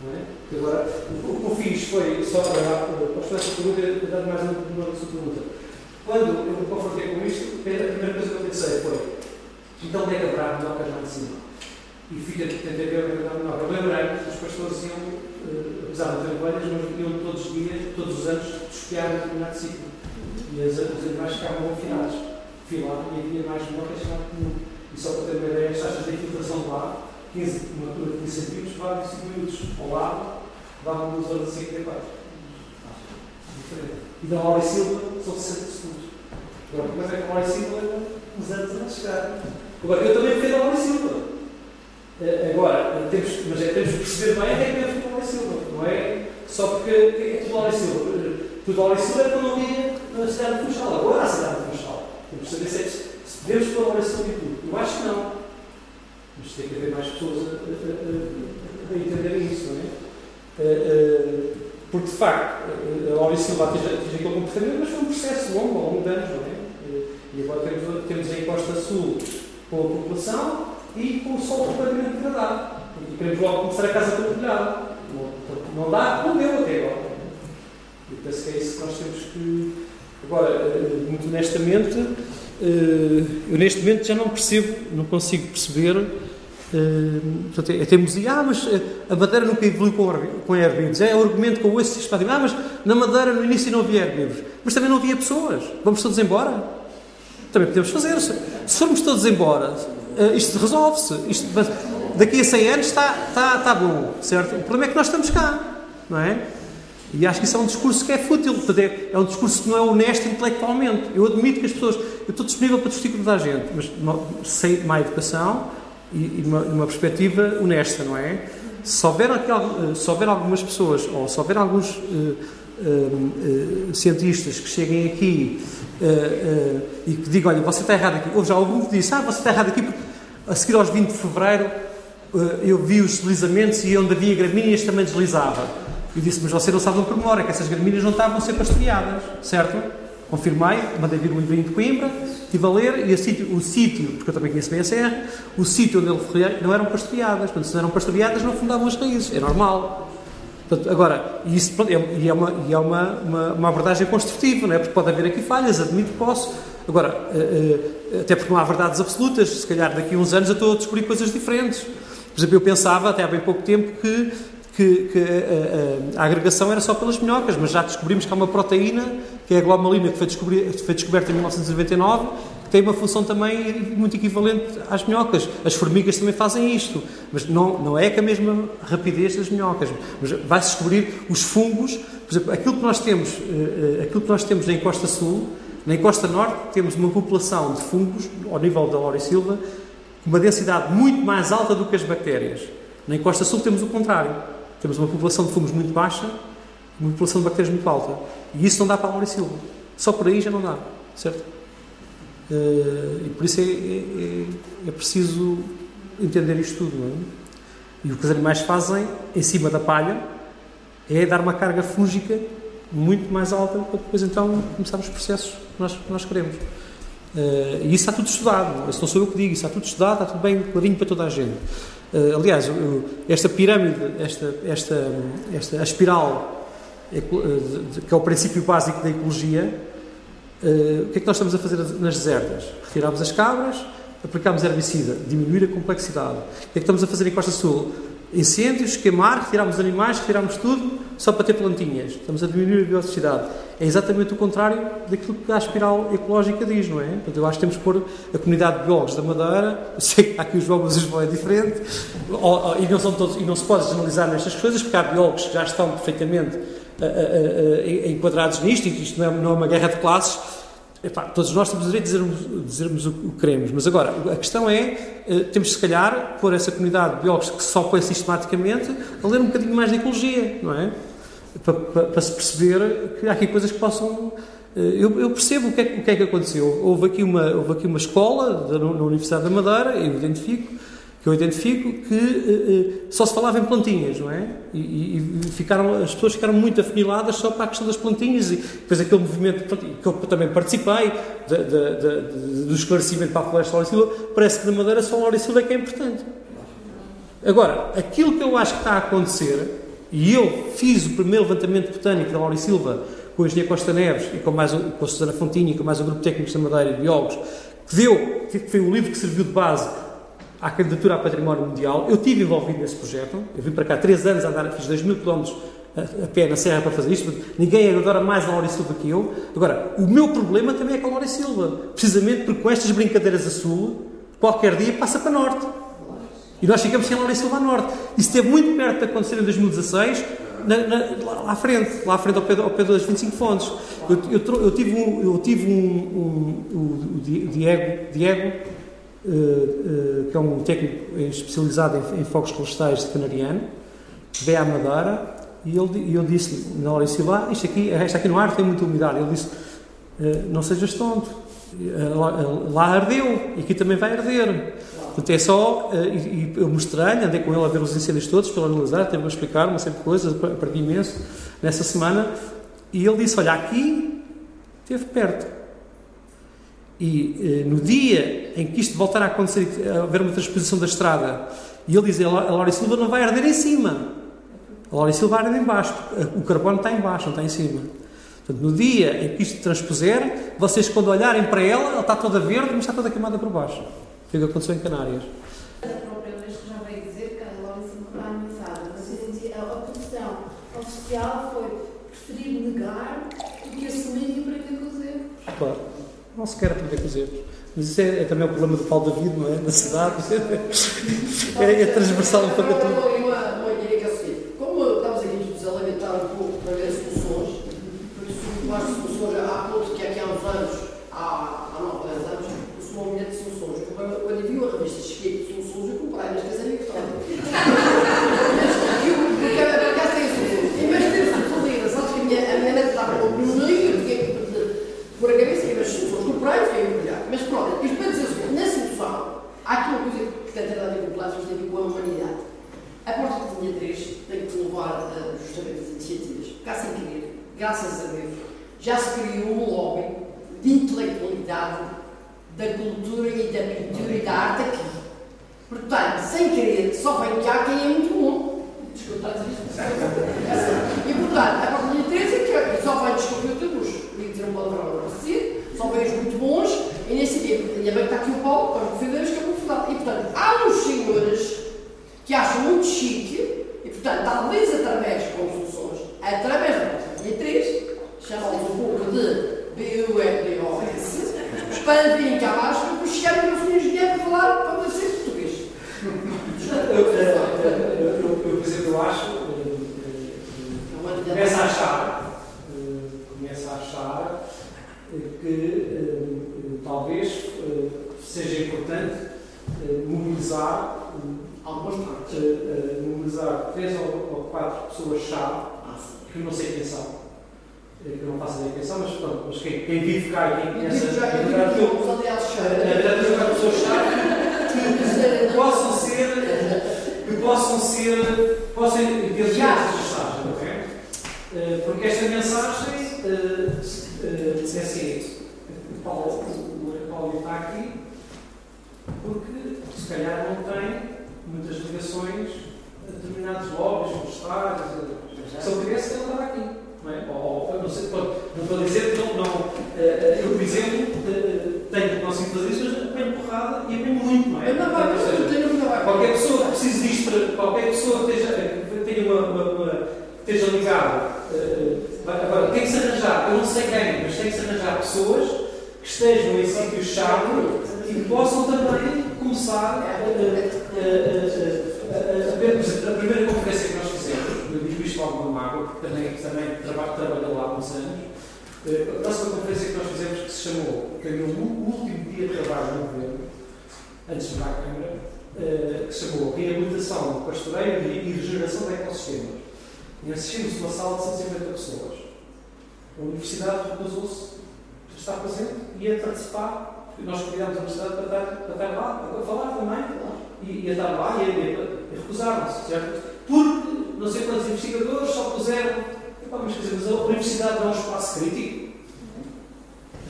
É? Agora, o que eu fiz foi, só para, para essa pergunta, dar mais uma, sua pergunta. Quando eu me confrontei com isto, a primeira coisa que eu pensei foi: então onde é que haverá melhor que as lá de cima? e fica tentei ver a verdade menor. Eu lembrei que os pastores iam, uh, apesar de ter ovelhas, mas iam todos os dias, todos os anos, desfiar um determinado ciclo. E as, os animais ficavam confinados. Fui lá e havia mais mortes lá comum. E só para ter uma ideia, as taxas de infiltração ar, 15, uma altura de 15 centímetros, levavam 5 minutos ao lado, davam 2 horas e 54. Diferente. E da Laura e Silva são 60 segundos. Agora, mas é que a Laura e Silva leva uns anos a chegar. Agora, eu também fiquei da Laura e Silva. Eh, agora, temos, mas é, temos que perceber bem até que temos com o Silva, não é só porque é tudo Laura Silva. Tudo Laura Silva é quando havia na cidade de Funchal. Agora a cidade de Funchal. Temos que saber se, se podemos pôr Laura Silva e tudo. Eu acho que não. Mas tem que haver mais pessoas a, a, a, a entenderem isso, não é? Porque de facto, a Laura Silva atinge aquele comportamento, mas foi um processo longo, ao longo de anos, não é? E agora temos, temos a encosta sul com a população e com o sol completamente degradado. E queremos logo começar a casa toda telhada. Não, não dá, não deu até agora. E penso que é isso que nós temos que. Agora, muito honestamente, eh, eu neste momento já não percebo, não consigo perceber Uh, portanto, é, ah, mas uh, a Madeira nunca evoluiu com, com herbívoros. É o argumento que eu ouço sistemático. Ah, mas na Madeira no início não havia herbívoros. Mas também não havia pessoas. Vamos todos embora? Também podemos fazer. Se, se formos todos embora, uh, isto resolve-se. Daqui a 100 anos está, está, está bom, certo? O problema é que nós estamos cá, não é? E acho que isso é um discurso que é fútil, é, é um discurso que não é honesto intelectualmente. Eu admito que as pessoas. Eu estou disponível para discutir com toda a gente, mas sem má educação e, uma, uma, perspectiva honesta, não é? Se houver, aqui, se houver algumas pessoas, ou se houver alguns uh, uh, uh, cientistas que cheguem aqui e que digam: olha, você está errado aqui. Ou já houve um que disse: ah, você está errado aqui porque a seguir aos 20 de fevereiro eu vi os deslizamentos e onde havia gramíneas também deslizava. E disse, mas você não sabe no pormenor, é que essas gramíneas não estavam a ser pastoreadas, certo? Confirmei, mandei vir um livrinho de Coimbra, estive a ler, e sítio, o sítio, porque eu também conheço bem a serra, o sítio onde ele foi não eram pastoreadas. Portanto, se não eram pastoreadas, não afundavam as raízes. É normal. Portanto, agora, isso é, e é, uma, e é uma, uma, uma, abordagem construtiva, não é? Porque pode haver aqui falhas, admito que posso. Agora, eh, eh, até porque não há verdades absolutas, se calhar daqui a uns anos eu estou a descobrir coisas diferentes. Por exemplo, eu pensava, até há bem pouco tempo, que que, que a, a, a, agregação era só pelas minhocas, mas já descobrimos que há uma proteína, que é a glomalina, que foi, foi descoberta em 1999, que tem uma função também muito equivalente às minhocas. As formigas também fazem isto, mas não, não é com a mesma rapidez das minhocas. Mas vai-se descobrir os fungos, por exemplo, aquilo que nós temos, uh, aquilo que nós temos na encosta sul, na encosta norte temos uma população de fungos, ao nível da Laurisilva, com uma densidade muito mais alta do que as bactérias. Na encosta sul temos o contrário. Temos uma população de fungos muito baixa uma população de bactérias muito alta. E isso não dá para a Silva. Só por aí já não dá, certo? Uh, e por isso é, é, é, é, preciso entender isto tudo. Não é? E o que os animais fazem em cima da palha é dar uma carga fúngica muito mais alta para depois então começar os processos que nós, que nós queremos. Uh, e isso está tudo estudado. Isso não sou eu que digo, isso está tudo estudado, está tudo bem clarinho para toda a gente. Uh, aliás, esta pirâmide, esta, esta, esta a espiral, que é o princípio básico da ecologia, uh, o que é que nós estamos a fazer nas desertas? Retiramos as cabras, aplicamos herbicida, diminuir a complexidade. O que é que estamos a fazer em Costa Sul? incêndios, queimar, retirarmos animais, retirarmos tudo, só para ter plantinhas. Estamos a diminuir a biodiversidade. É exatamente o contrário daquilo que a espiral ecológica diz, não é? Portanto, eu acho que temos que pôr a comunidade de biólogos da Madeira, eu sei que aqui os biólogos é diferente, e não, são todos, e não se pode generalizar nestas coisas, porque há biólogos que já estão perfeitamente uh, enquadrados nisto, e isto não é, não é uma guerra de classes, Epá, todos nós temos o direito de dizermos, dizermos o que queremos, mas agora a questão é: temos se calhar pôr essa comunidade de biólogos que só põe sistematicamente a ler um bocadinho mais de ecologia, não é? Para, se perceber que há aqui coisas que possam. Eu, eu, percebo o que, é, o que, é, que aconteceu. Houve aqui uma, houve aqui uma escola da, na Universidade da Madeira, eu identifico, que eu identifico que uh, só se falava em plantinhas, não é? E, e, e, ficaram, as pessoas ficaram muito afuniladas só para a questão das plantinhas e depois aquele movimento que eu também participei de, de, de, do esclarecimento para a floresta Lauricila, parece que na Madeira só a Lauricila é que é importante. Agora, aquilo que eu acho que está a acontecer, e eu fiz o primeiro levantamento botânico da Lauricilva com o engenheiro Costa Neves e com, mais, com a Susana Fontinha e com mais um grupo de técnicos da Madeira e biólogos, que deu, que foi o livro que serviu de base à candidatura a património mundial. Eu estive envolvido nesse projeto. Eu vim para cá três anos a andar, fiz 2 mil quilómetros a, pé na serra para fazer isto. Ninguém adora mais a Laura Silva que eu. Agora, o meu problema também é com a Laura Silva. Precisamente porque com estas brincadeiras a sul, qualquer dia passa para norte. E nós ficamos sem a Laura Silva a norte. Isso esteve muito perto de acontecer em 2016, na, na, lá à frente, lá à frente ao pé, ao pé das 25 fontes. Eu, eu, eu tive um, eu tive um, um, o Diego, Diego que é um técnico especializado em, fogos florestais canariano, veio à Madeira e ele, eu disse na hora de lá, isto aqui, isto aqui no ar tem muita umidade. Ele disse, eh, não sejas tonto, lá, ardeu e aqui também vai arder. Portanto, é só, e, eu mostrei-lhe, andei com ele a ver os incêndios todos, para analisar, teve a explicar uma de coisas, aprendi imenso nessa semana, e ele disse, olha, aqui esteve perto. E eh, no dia em que isto voltar a acontecer, a eh, haver uma transposição da estrada, e ele diz, a Laura Silva não vai arder em cima. A Laura Silva arde em baixo. Eh, o carbono está em baixo, não está em cima. Portanto, no dia em que isto transpuser, vocês quando olharem para ela, ela está toda verde, mas está toda queimada por baixo. Foi o que aconteceu em Canárias. A oficial foi não se quer aprender com os erros. Mas isso é, é também o problema do Paulo David, não é? Na cidade. É, é transversal para tudo. Uma, uma ideia que é o seguinte: como estamos aqui a lamentar um pouco para ver soluções, porque se as soluções há ponto que aqui há uns anos, há, há 9, 10 anos, o seu movimento de soluções. Quando quando eu vi a revista Cheguei de Soluções, eu comprei, mas quer dizer, eu gostava. Porque a casa tem soluções. Em vez de ter soluções, sabes que a minha, a minha neta estava com o meio, eu tinha que pôr a cabeça e as soluções. Comprei, fiquei a olhar. Mas pronto, isto para dizer o seguinte: na solução, há aqui uma coisa que tem a ver com o plástico, tem a ver com a humanidade. A porta de linha 3 levar uh, justamente as iniciativas. Cá sem querer, graças a Deus, já se criou um lobby de intelectualidade da cultura e da pintura e da arte aqui. Portanto, sem querer, só vem cá quem é muito bom. Desculpa, estás a dizer E portanto, a porta de linha 3 é que só vem descobrir o teu bucho. E dizer um palavrão para dizer, só vem os muito bons e nesse dia, ainda bem que está aqui o Paulo, para defender os que é. E portanto, há uns senhores que acham muito chique, portanto, talvez através com soluções, através da nossa 3, chamamos um pouco de BURDOS, para virem cá abaixo, chegarem com os senhores de para falar para você português. Eu, por exemplo, eu acho, começo a achar, começo a achar que talvez seja importante mobilizar, mobilizar três ou quatro pessoas-chave, que eu não sei quem são, que eu não faço ideia quem são, mas pronto, mas quem, quem vive cá e quem conhece a verdade que eu, três ou quatro pessoas-chave que possam ser, que possam ser, possam entender esta mensagem, ok? Porque esta mensagem é assim, o Paulo, o Paulo está aqui porque se calhar não tem muitas ligações a determinados lobbies, universitários, se eu tivesse ele estava aqui. Não, é? ou, não, sei, não estou a dizer que não, não eu, por exemplo, tenho, consigo fazer isso, mas apanho porrada e apanho muito, não é? Não, não, seja, qualquer pessoa que precise disto, qualquer pessoa que esteja, tenha uma, uma, uma esteja ligada, agora tem que se arranjar, eu não sei quem, mas tem que se arranjar pessoas que estejam em sítios-chave e que possam também começar a, a, a, a, primeira conferência que nós fizemos, eu digo isto no Mágoa, porque também, também trabalho, trabalhei lá há uns anos, a próxima conferência que nós fizemos, que se chamou, que o último dia de trabalho no governo, antes de ir à Câmara, que se chamou Reabilitação Pastoreio e Regeneração de Ecossistemas. E assistimos uma sala de 150 pessoas. A Universidade recusou-se a estar presente e a participar, nós convidámos a Universidade para estar, para estar lá, para falar também, e, e a estar lá, e, e, e recusaram-se, certo? Porque não sei quantos investigadores só puseram. Epá, mas, dizer, mas a Universidade dá um espaço crítico.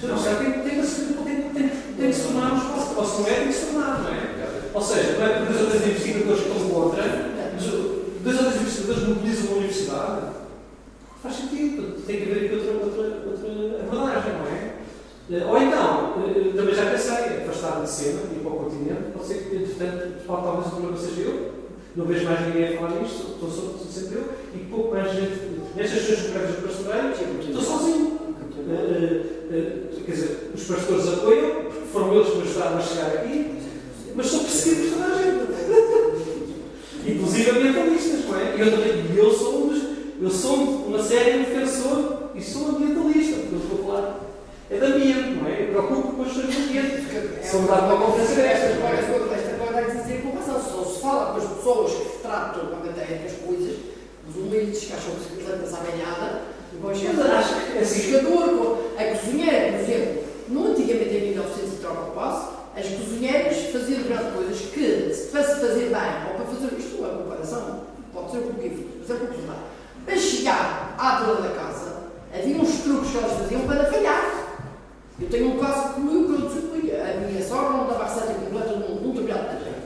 Não, certo? Tem, tem, tem, tem, tem que se tornar um espaço, ou se não é, tem que se tornar, não é? Ou seja, não é porque dois ou três investigadores estão contra, mas dois ou três investigadores mobilizam a universidade. Faz sentido, tem que haver aqui outra, outra, outra abordagem, não é? Ou então, também já pensei, afastar-me de cena, ir para o continente, pode ser que, entretanto, talvez o problema seja eu, não vejo mais ninguém a falar nisto, estou, sou, sou sempre eu, e pouco mais gente, nestas suas conversas de pastoreio, estou sozinho. Quer dizer, os pastores apoiam, porque foram eles que me ajudaram a chegar aqui, mas sou perseguido por toda a gente. Inclusive ambientalistas, não é? E eu, também, eu sou um eu sou uma séria defensor e sou ambientalista, porque eu estou a falar é de ambiente, não é? Eu preocupo com as coisas do ambiente. São dado uma conferência destas, não é? Agora vai dizer com razão, só se fala com as pessoas que tratam com a matéria das coisas, os humildes que acham que se plantas à banhada, depois acho que é pescador, a cozinheira, por exemplo, no antigamente em 1900 e troca o passo, as cozinheiras faziam grandes coisas que, para se fazer bem, ou para fazer, isto é comparação, pode ser um pouquinho, mas é um pouco para chegar à dona da casa, havia uns truques que elas faziam para falhar. Eu tenho um caso que eu produzi, a minha sogra não estava a receita completa de um telhado de leite.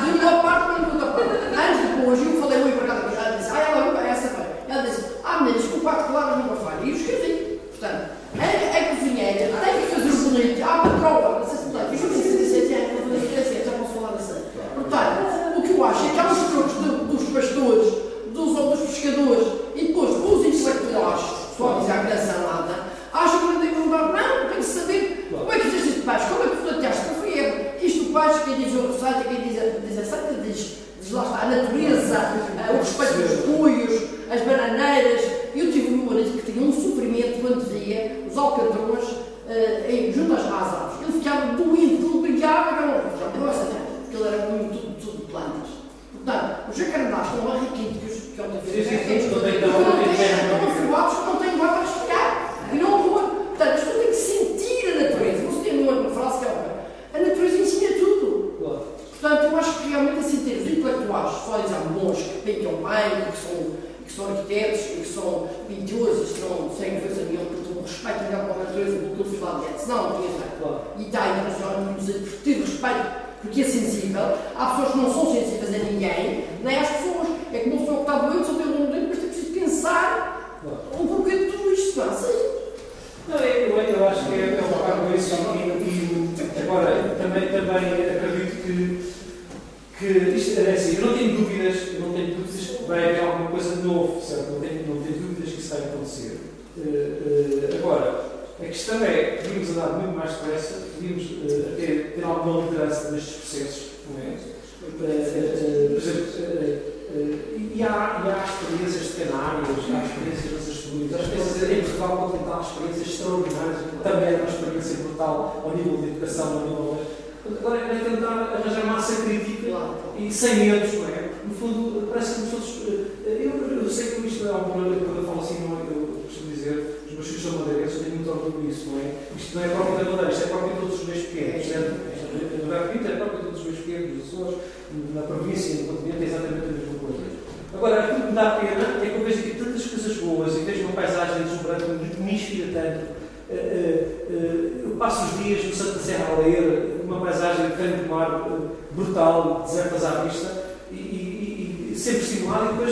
De uma parte, não da outra. Anos depois, eu falei ao para que ela disse, ah, ela é essa vai. Ela disse, ah, meninas, com quatro claras nunca falha. E eu escrevi. Portanto, a, a cozinheira tem que fazer o bonito à patroa, não sei se portanto, eu já preciso de 17 anos não para fazer 17, já posso falar assim. Portanto, o que eu acho é que há os truques dos pastores, dos, dos pescadores, e depois dos intelectuais, só a dizer a criança nada,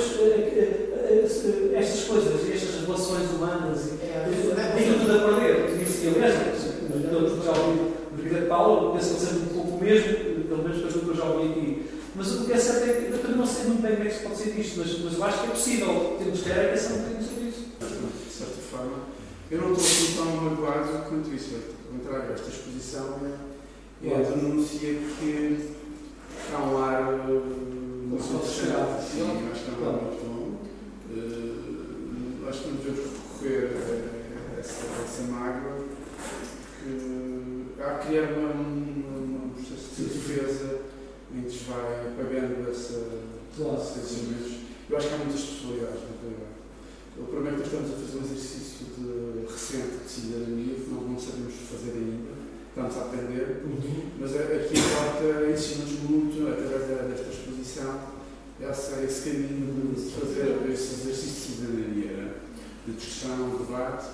depois eh, eh, eh, estas coisas, estas relações humanas, e, É, Fica tudo a perder. Disse eu mesmo, eu já ouvi o Brigadier Paulo, penso que seja um pouco o mesmo, pelo menos para o que eu já ouvi aqui. Mas o que é certo é que eu também não sei muito bem como é que se pode ser isto, mas, mas eu acho que é possível. Temos que ter a um bocadinho sobre isso. de certa forma, eu não estou assim tão magoado quanto isso. Ao contrário, esta exposição é, é a denúncia que há um ar fosse chegado. chegado. Sim, acho que muito bom. Uh, acho que não devemos recorrer a essa, a essa mágoa, que há que criar uma, uma, um processo de defesa em que se vai apagando essa, Claro. esses. Eu acho que há muitas possibilidades na realidade. O é que estamos a fazer um exercício de, recente de cidadania que não, não sabemos fazer ainda. Estamos a aprender, mas a- aqui a Porta ensina-nos muito, através desta exposição, essa, esse caminho de fazer esse exercício de cidadania, né? de discussão, de debate.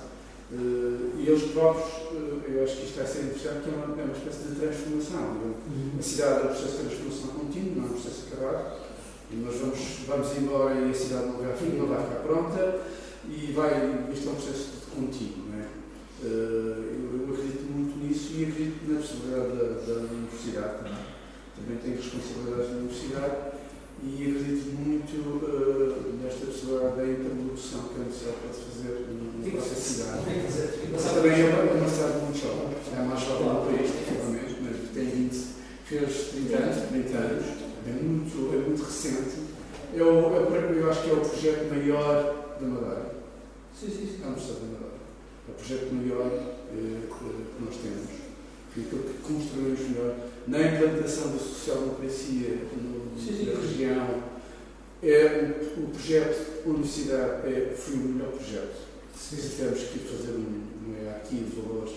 eh, e eles próprios, eh, eu acho que isto vai ser interessante, que é uma, é uma espécie de transformação. digamos. A cidade é um processo de transformação contínua, não é um processo acabado. E nós vamos, vamos embora e a cidade não vai, não vai ficar pronta e vai, isto é um processo de contínuo. Não é? Eh, eu, eu acredito muito nisso e acredito na possibilidade da, da universidade também. Também tenho responsabilidades na universidade e acredito muito eh, nesta possibilidade da interlocução que a universidade pode fazer na própria cidade. Mas também é uma, é uma cidade muito jovem, é a mais jovem do país, efetivamente, mas tem 20, fez 30 anos, 30 anos, é muito, é muito recente. É o, é, eu acho que é o projeto maior da Madeira. Sim, sim, sim. A Universidade da Madeira. É o projeto maior eh, que, nós temos. Aquilo que construímos melhor na implantação da social-democracia Sim, sim. na região. É o, o projeto Universidade é, foi o melhor projeto se tivermos que fazer um, um aqui de valores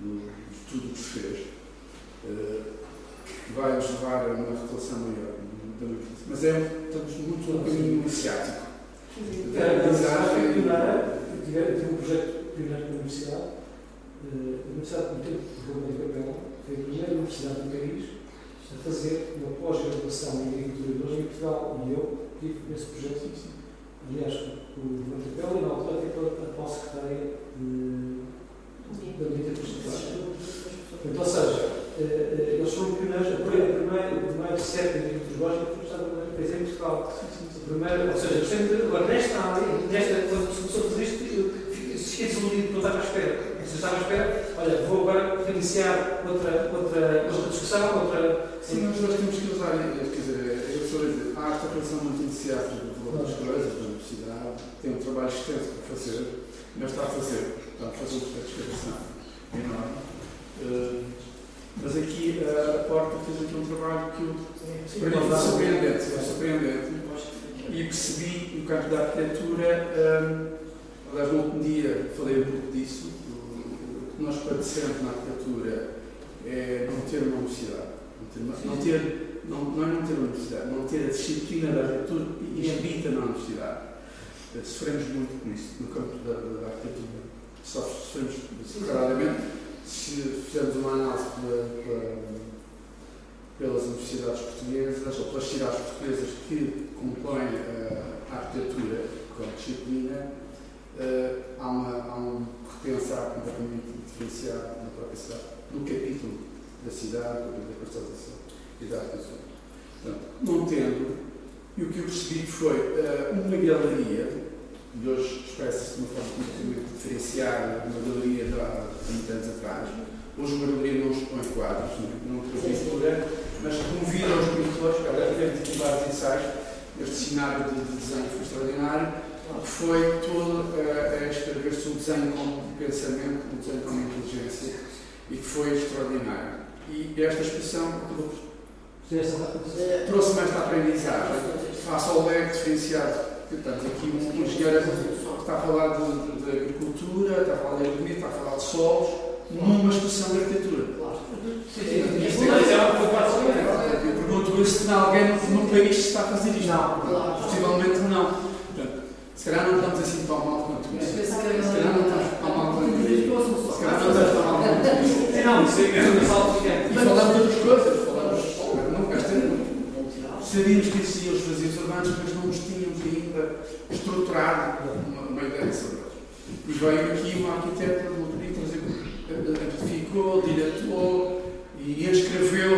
do- de tudo o que se fez, eh, que vai nos levar a uma relação maior. Mas é, estamos muito no caminho iniciático. A universidade foi pioneira, eu tive eu tive um projeto pioneiro com a universidade. Eh, A Universidade do Tempo de Roma de Capela foi a primeira universidade do país a fazer uma pós-graduação em agricultura em Portugal e eu tive nesse projeto. Aliás, o de Capela e na altura até pela atual secretária de- da Constitucional. Portanto, ou seja, eh, eh, eles foram pioneiros, a primeira, a o primeiro século de agricultura biológica foi Estado da Fez em Portugal. O primeiro, ou seja, sempre, agora nesta área, nesta, quando esqueçam um dia que não estava à espera. Se estava à espera, olha, vou agora reiniciar outra, outra, outra discussão, outra. Sim, mas nós temos que usar, eh, quer dizer, eh, as pessoas dizem, há esta relação muito iniciada do valor das coisas, da universidade, tem um trabalho extenso para fazer, mas está a fazer, está a fazer uma satisfação enorme. Eh, mas aqui a porta fez aqui um trabalho que eu. Sim, sim, surpreendente, surpreendente. E percebi, no campo da arquitetura, um, aliás, no último dia falei um pouco disso, o que nós padecemos na arquitetura é não ter uma universidade. Não ter, não não, é não ter uma universidade, não ter a disciplina da arquitetura e habita na universidade. Eh, Sofremos muito com isso no campo da, da arquitetura. Só sofremos claramente se fizermos uma análise pela- pela- pelas universidades portuguesas ou pelas cidades portuguesas que compõem eh, a arquitetura como disciplina, eh, há, uma, há um repensar completamente diferenciado na própria cidade, no capítulo da cidade, da constatação e da arquitetura. Portanto, não tendo, e o que eu percebi foi eh, uma galeria, e hoje expressa-se de uma forma completamente diferenciada, uma galeria de há 20 anos atrás. Hoje uma galeria não expõe quadros, não, é? não pintura, mas convida os pintores, agora tivemos aqui vários ensaios, este cenário de, de desenho foi extraordinário, foi todo eh, esta ver-se o desenho como pensamento, o desenho como inteligência, e que foi extraordinário. E esta expressão trouxe-me esta aprendizagem face ao leque diferenciado. Portanto, aqui um engenheiro que está a falar de, de- de agricultura, está a falar de economia, está a falar de solos, numa expressão de arquitetura. Eu pergunto se alguém no, no país está a fazer isto. Não. Possivelmente não. Se calhar não estamos assim tão mal quanto isso. Se calhar não estamos tão mal quanto isso. Se calhar não estamos tão mal quanto isso. Não, isso é um salto gigante. E falamos de outras coisas. Falamos, não, esta- sabíamos que existiam os vazios urbanos, mas não nos tínhamos ainda estruturado uma, uma ideia sobre eles. E veio aqui uma arquiteta do trazer, amplificou, diretou e escreveu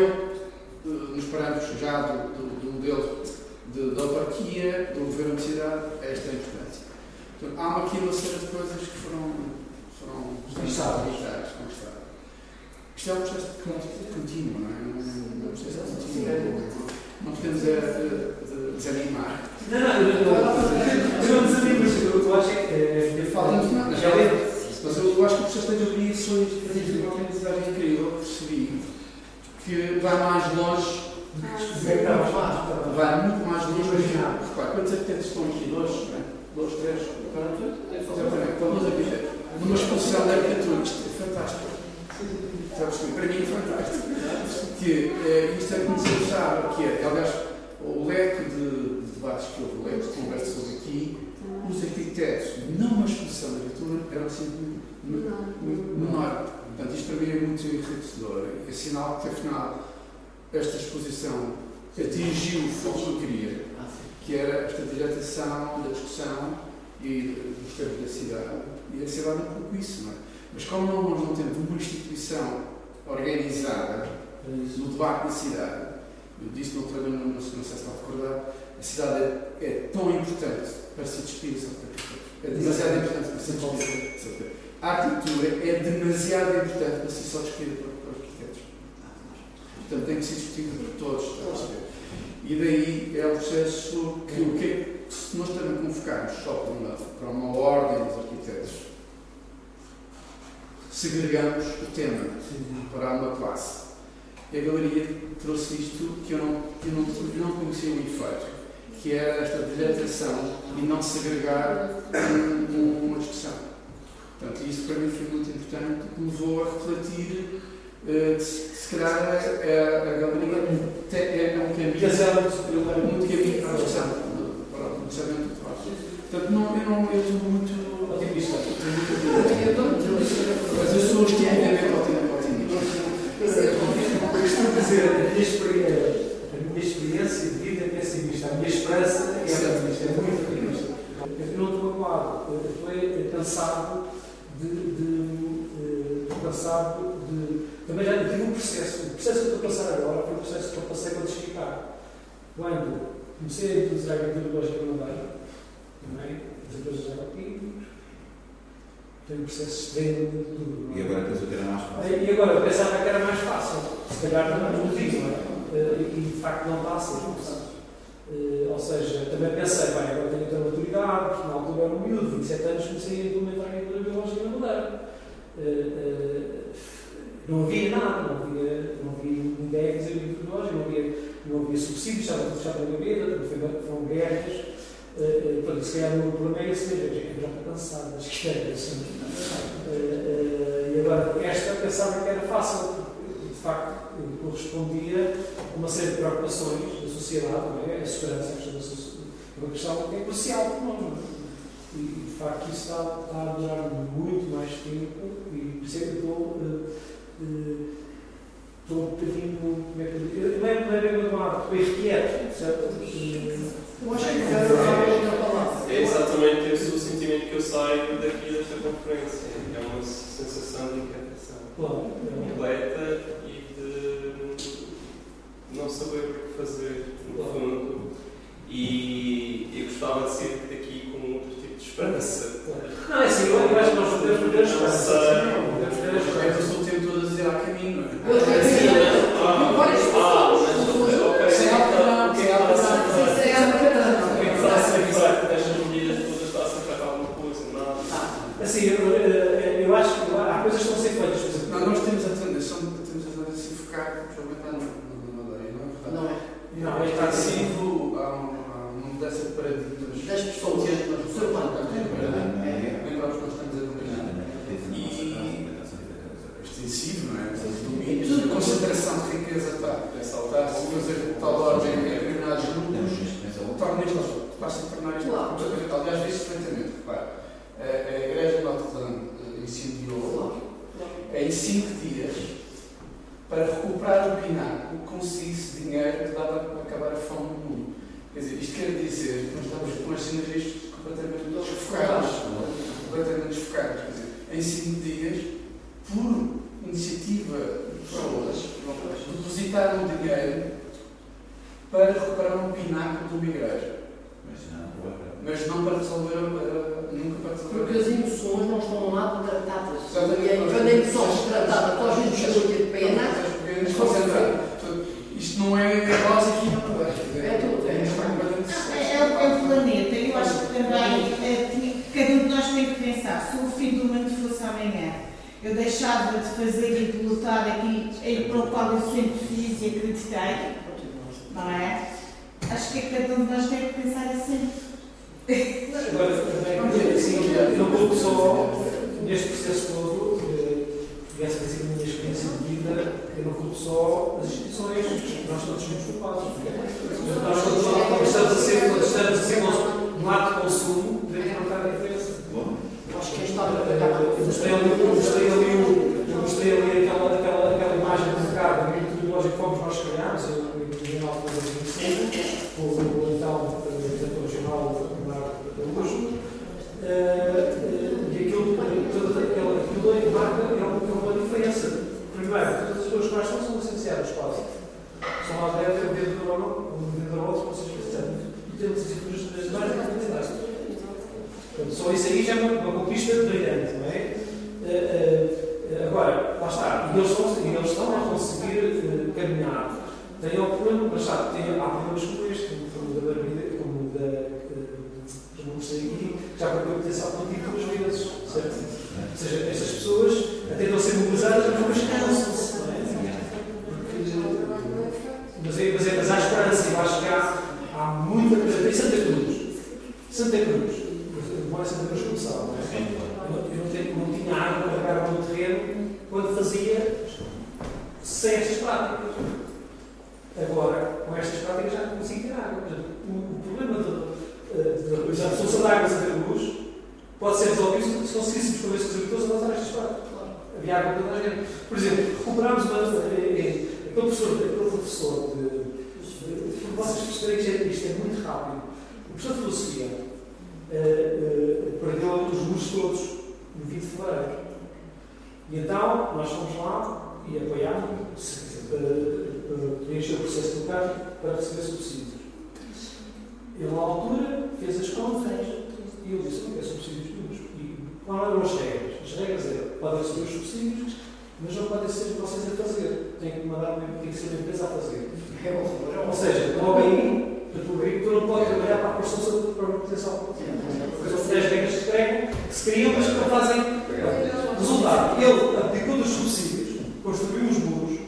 eh, nos parâmetros já do, do, do modelo de, de autarquia, do governo de cidade, esta importância. Portanto, há aqui uma série de coisas que foram, foram Conquistadas. conquistadas. Isto é um processo contínuo, não é? É um processo contínuo. Não podemos é, de- de desanimar. Não, não, não- eu não desanimo, mas eu acho que é. Eu falo Já é. Mas eu, acho que o processo de avaliações de uma aprendizagem incrível. Eu percebi que vai mais longe, vai muito mais longe do que Repare, quantos arquitetos estão aqui? Dois, não é? dois, três, exatamente, estão dois arquitetos. Numa exposição de arquitetura, isto é fantástico. Sabes que para mim é fantástico. Que eh, isto é como se sabe, que é, aliás, o leque de, de debates que houve, o leque de conversas aqui, os arquitetos numa exposição de arquitetura eram sempre muito menor. Portanto, isto para mim é muito enriquecedor. É sinal que, afinal, esta exposição atingiu o foco que queria, que era esta dilatação da discussão e dos termos da cidade. E a cidade é um pouco isso, não é? Mas como nós não temos uma instituição organizada no debate da cidade, eu disse no outro dia, não, sei se está recordar, a cidade é, é tão importante para se despir, é demasiado importante para se despir. A arquitetura é demasiado importante para ser só despida para, para os arquitetos. Portanto, tem que ser discutido por todos. está a? E daí é o processo que, o que se nós também convocarmos só para uma, para uma ordem dos arquitetos, segregamos o tema para uma classe. E a galeria trouxe isto que eu não, eu não, eu não conhecia o efeito, que era esta dilatação e não segregar um- um- uma discussão. Portanto, isso para mim foi muito importante, porque me levou a refletir que se que se calhar a, a, a galeria te- é um caminho, muito caminho para a discussão, para o pensamento de faz. Portanto, não, eu não eu estou muito Otimista. mas eu sou estupidamente otimista. Eu costumo dizer, a minha experiência, a minha experiência de vida é pessimista, a minha esperança é otimista, é muito otimista. Eu não estou magoado, eu estou cansado de, de, eh, cansado de. Também já tive um processo. O processo que eu estou a passar agora foi o processo que eu passei quando cheguei cá. Quando comecei a introduzir a agricultura lógica madeira, também, as empresas agroquímicos, foi um processo extremamente duro. não é? E agora pensou que era mais fácil. E agora eu pensava que era mais fácil, se calhar não digo, não é? Eh, E de facto não está a ser. Eh, Ou seja, também pensei, bem, agora tenho outra maturidade, porque na altura era um miúdo, 27 anos, comecei a implementar a agricultura biológica na madeira. Não havia nada, não havia, não havia ninguém a fazer muito de nós, não havia, não havia subsídios, estava tudo fechado na gaveta, foram guerras. Uh, se calhar o meu problema é esse já estou cansado das questões. Eh, e agora, esta pensava que era fácil, porque, de facto, correspondia a uma série de preocupações da sociedade, não é? A segurança sociedade, uma questão que é crucial para nós, é? e, de facto, isso está, está a durar muito mais tempo, e por isso é que estou. Uh, estou um bocadinho. Como é que eu Não é bem uma palavra, estou irrequieto, certo? Eu acho que quero é falar. É exatamente esse o sentimento que eu saio daqui desta conferência. É uma sensação de inquietação completa e de não saber o que fazer, no fundo. E eu gostava de ser daqui com outro tipo de esperança. Não, é assim, eu acho que nós podemos ter esperança. Podemos ter esperança. não pouco só neste processo todo, tivesse que tem sido a minha experiência de vida, eu não culpo só as instituições, nós todos somos culpados. Nós todos quando estamos a ser, quando estamos a ser no ato de consumo, devemos notar a diferença. Bom, Acho que isto está mostrei ali, mostrei ali, mostrei ali aquela, aquela, aquela imagem do mercado, a metodologia que fomos nós criámos, eu, eu, eu, eu, eu, eu, eu, seja, não há bem o agricultor não pode trabalhar para a construção de proteção. Porque são 10 regras que se criam, que se criam, mas que não fazem resultado. Ele abdicou dos subsídios, construiu os muros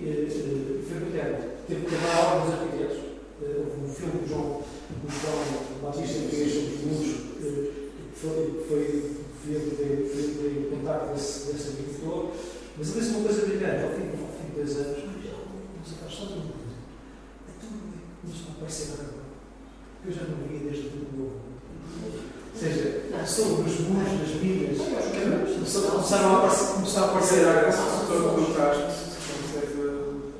e foi brilhante. Teve que dar a ordem dos arquitetos. Houve um filme do João, do João Batista que fez os muros, que foi, foi de contato desse, desse agricultor. Mas ele disse uma coisa brilhante, ao fim, de dois anos, mas ele não se afastou do mundo começou a aparecer agora. Eu já não via desde tudo novo. Ou seja, sobre os muros das minas, começaram a aparecer, começaram a aparecer agora. todo o contraste consegue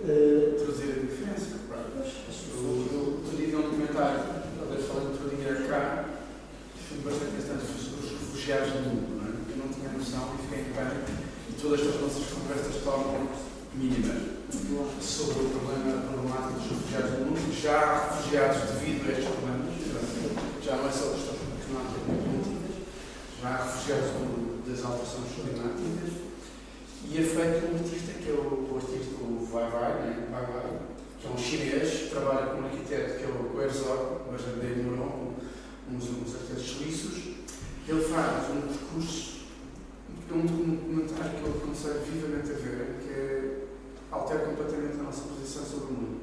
Eh, traduzir a diferença. Eu eu- outro dia vi um documentário, talvez falando outro dia cá, foi bastante interessante sobre os refugiados do mundo. Não é? Eu não tinha noção e fiquei em pânico e todas estas nossas conversas tornam mínimas sobre o problema problemático dos refugiados do mundo. Já há refugiados devido a estes problemas, já não é só questões climáticas políticas, já há refugiados do- das alterações climáticas. E é feito um artista, que é o, artista, o Vai Vai, né? Vai Vai, que é um chinês, trabalha com um arquiteto que é o Herzog, o Jardim Neuron, uns, uns arquitetos suíços. Ele faz um percurso, é um documentário que eu aconselho vivamente a ver, que é, altera completamente a nossa posição sobre o mundo.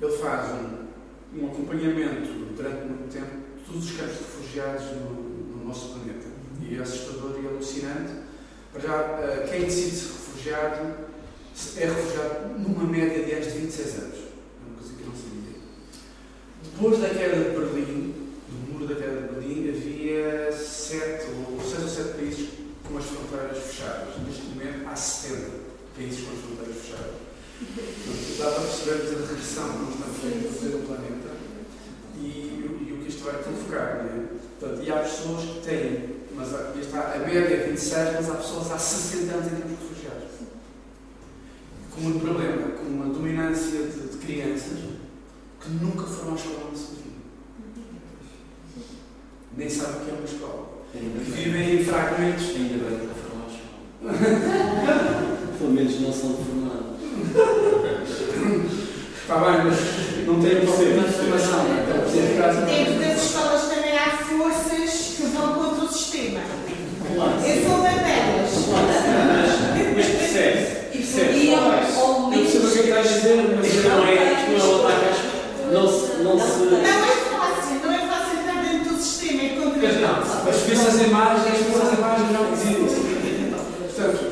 Ele faz um, um acompanhamento durante muito tempo de todos os campos de refugiados no, no nosso planeta. E é assustador e alucinante. Para já, eh, quem decide se refugiado é refugiado numa média de anos de 26 anos. É uma coisa que não sabia. Depois da queda de Berlim, do muro da queda de Berlim, havia sete, ou seis ou sete países com as fronteiras fechadas. Neste momento há 70 países com as fronteiras fechadas. Dá para percebermos a regressão que nós estamos a fazer no planeta e, e o que isto vai provocar. Né? Portanto, e há pessoas que têm, mas há- e está, a média é 26, mas há pessoas há 60 anos em termos de refugiados. Com um problema, com uma dominância de, de crianças que nunca foram à escola na sua vida. Nem sabem o que é uma escola. Que bem, vivem em fragmentos. ainda bem que não foram à escola. Pelo menos não são. Está mas não têm propriamente formação. não é? Estão a fazer casa. Dentro das escolas também há forças que vão contra o sistema. Claro. Eu sou uma delas. Mas percebe-se. E Percebe-se. podiam, Alex. ao Eu percebo o que é que estás a dizer, mas isto não é, isto não é um ataque às- Não se. Não Não se. é fácil, não é fácil estar dentro do sistema e contra Mas não, mas vê-se as imagens, vê-se as imagens não existem. Portanto,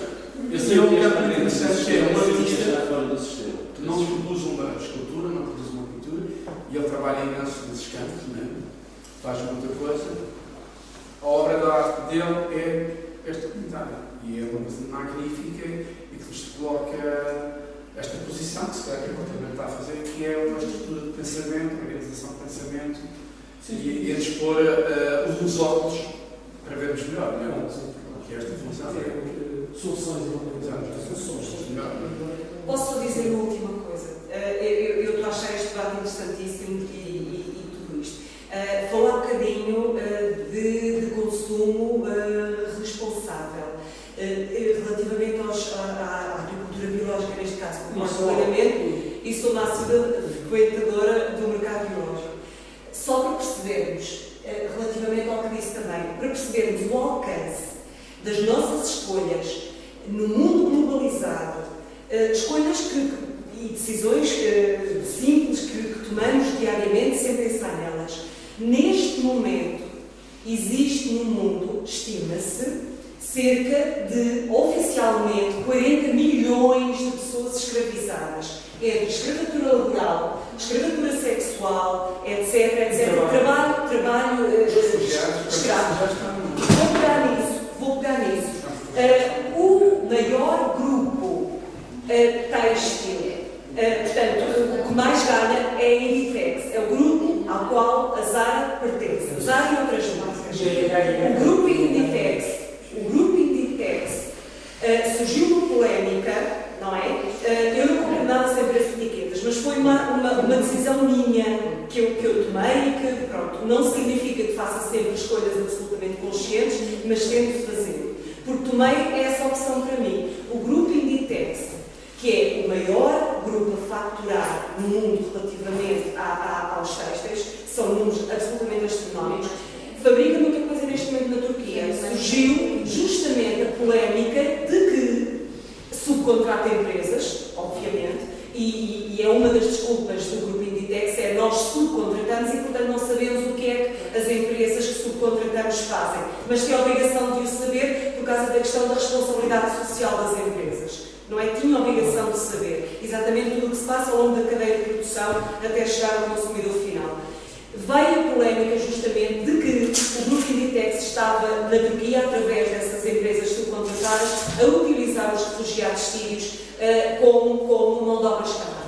Eu sei sei o o que que é é bonito, bonito, disseste que é um artista. está fora do sistema. Tu não produz uma escultura, não produz uma pintura, e ele trabalha imenso nesses campos, né? faz muita coisa. A obra de arte dele é esta pintada, e é uma coisa magnífica e que nos coloca esta posição que se calhar que a está a fazer, que é uma estrutura de pensamento, uma organização de pensamento, e, e a dispor uh, os óculos para vermos melhor, não é? Que é esta função. Soluções e não Soluções melhor. Posso só dizer uma última coisa? Eh, eu, eu estou a achar este debate interessantíssimo e, e- e tudo isto. Eh, falar um bocadinho eh, de, de consumo eh, responsável. Eh, relativamente aos, à, à agricultura biológica, neste caso, concordo plenamente, e sou uma assídua frequentadora do mercado biológico. Só para percebermos, eh, relativamente ao que disse também, para percebermos o alcance das nossas escolhas no mundo globalizado, eh, escolhas que, e decisões eh, simples que, que tomamos diariamente sem pensar nelas. Neste momento, existe no mundo, estima-se, cerca de, oficialmente, 40 milhões de pessoas escravizadas. Entre escravatura laboral, escravatura sexual, etc, etc. Trabalho, trabalho Refugiados, escravo. já estão no- Vou pegar nisso, vou pegar nisso. Eh, o maior grupo eh, têxtil, eh, portanto, o que mais ganha é a Inditex, é o grupo ao qual a Zara pertence. Zara e outras marcas. O grupo Inditex, o grupo Inditex surgiu uma polémica, não é? Eh, eu não compro nada sem preço de etiquetas, mas foi uma, uma, uma decisão minha que eu, que eu tomei e que, pronto, não significa que faça sempre escolhas absolutamente conscientes, mas tento fazer. Porque tomei essa opção para mim. O grupo Inditex, que é o maior grupo a faturar no mundo relativamente a- a- aos textos, são números absolutamente astronómicos, fabrica muita coisa neste momento na Turquia. Surgiu justamente a polémica subcontrata empresas, obviamente, e, e- é uma das desculpas do grupo Inditex é nós subcontratamos e, portanto, não sabemos o que é que as empresas que subcontratamos fazem. Mas tem a obrigação de o saber por causa da questão da responsabilidade social das empresas. Não é? Tinha a obrigação de saber exatamente tudo o que se passa ao longo da cadeia de produção até chegar ao consumidor final. Veio a polémica justamente de que o grupo Inditex estava na Turquia, através dessas empresas subcontratadas, a utilizar os refugiados sírios uh, como, como mão de obra escrava.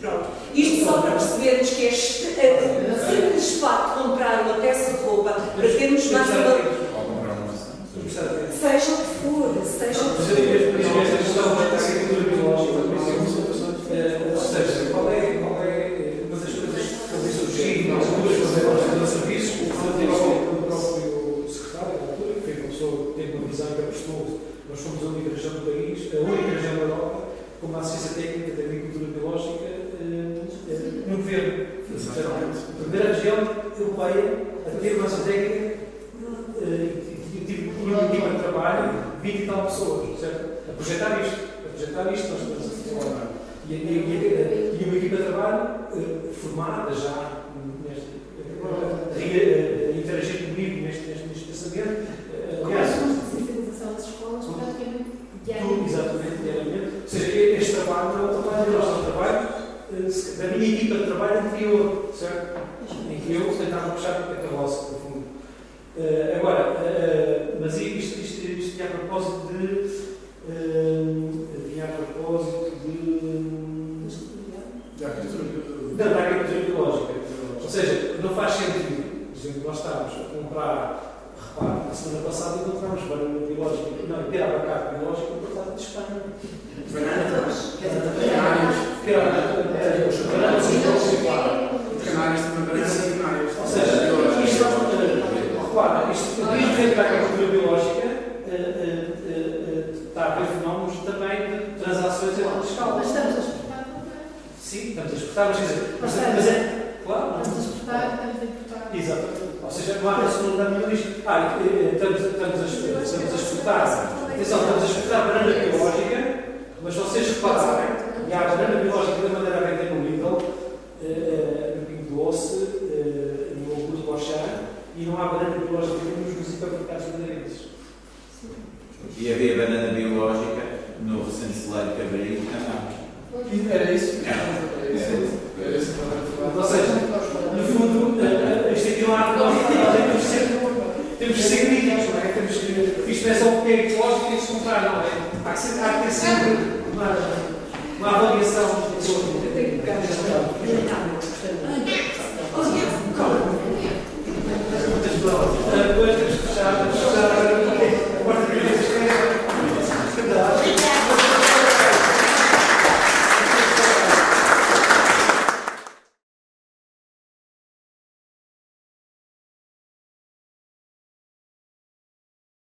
Pronto. Isto só para percebermos que é simples facto de comprar uma peça de roupa para termos mais uma. Seja o que for, seja o que for. Biológica, ou seja, qual é, qual é uma das coisas que surgir nas duas fazer de serviço, o próprio secretário da altura, que foi uma pessoa que teve uma visão que apostou, nós fomos a única região do país, a única região da Europa, com uma assistência técnica de agricultura biológica no governo. A primeira região europeia a ter uma assistência técnica tive uma equipa de trabalho, 20 e tal pessoas, certo? A projetar isto, a projetar isto, nós estamos a e, e, e, e uma equipa de trabalho uh, formada já neste, uh, a, a interagir comigo neste, neste, neste pensamento. Uh, aliás, a sensibilização das escolas praticamente diariamente. Exatamente, diariamente. Ou seja, este trabalho não é um trabalho nosso, é um trabalho da minha equipa de trabalho anterior, certo? Em que eu tentava puxar a carroça, no fundo. Uh, agora, uh, mas isto, isto, isto vinha a propósito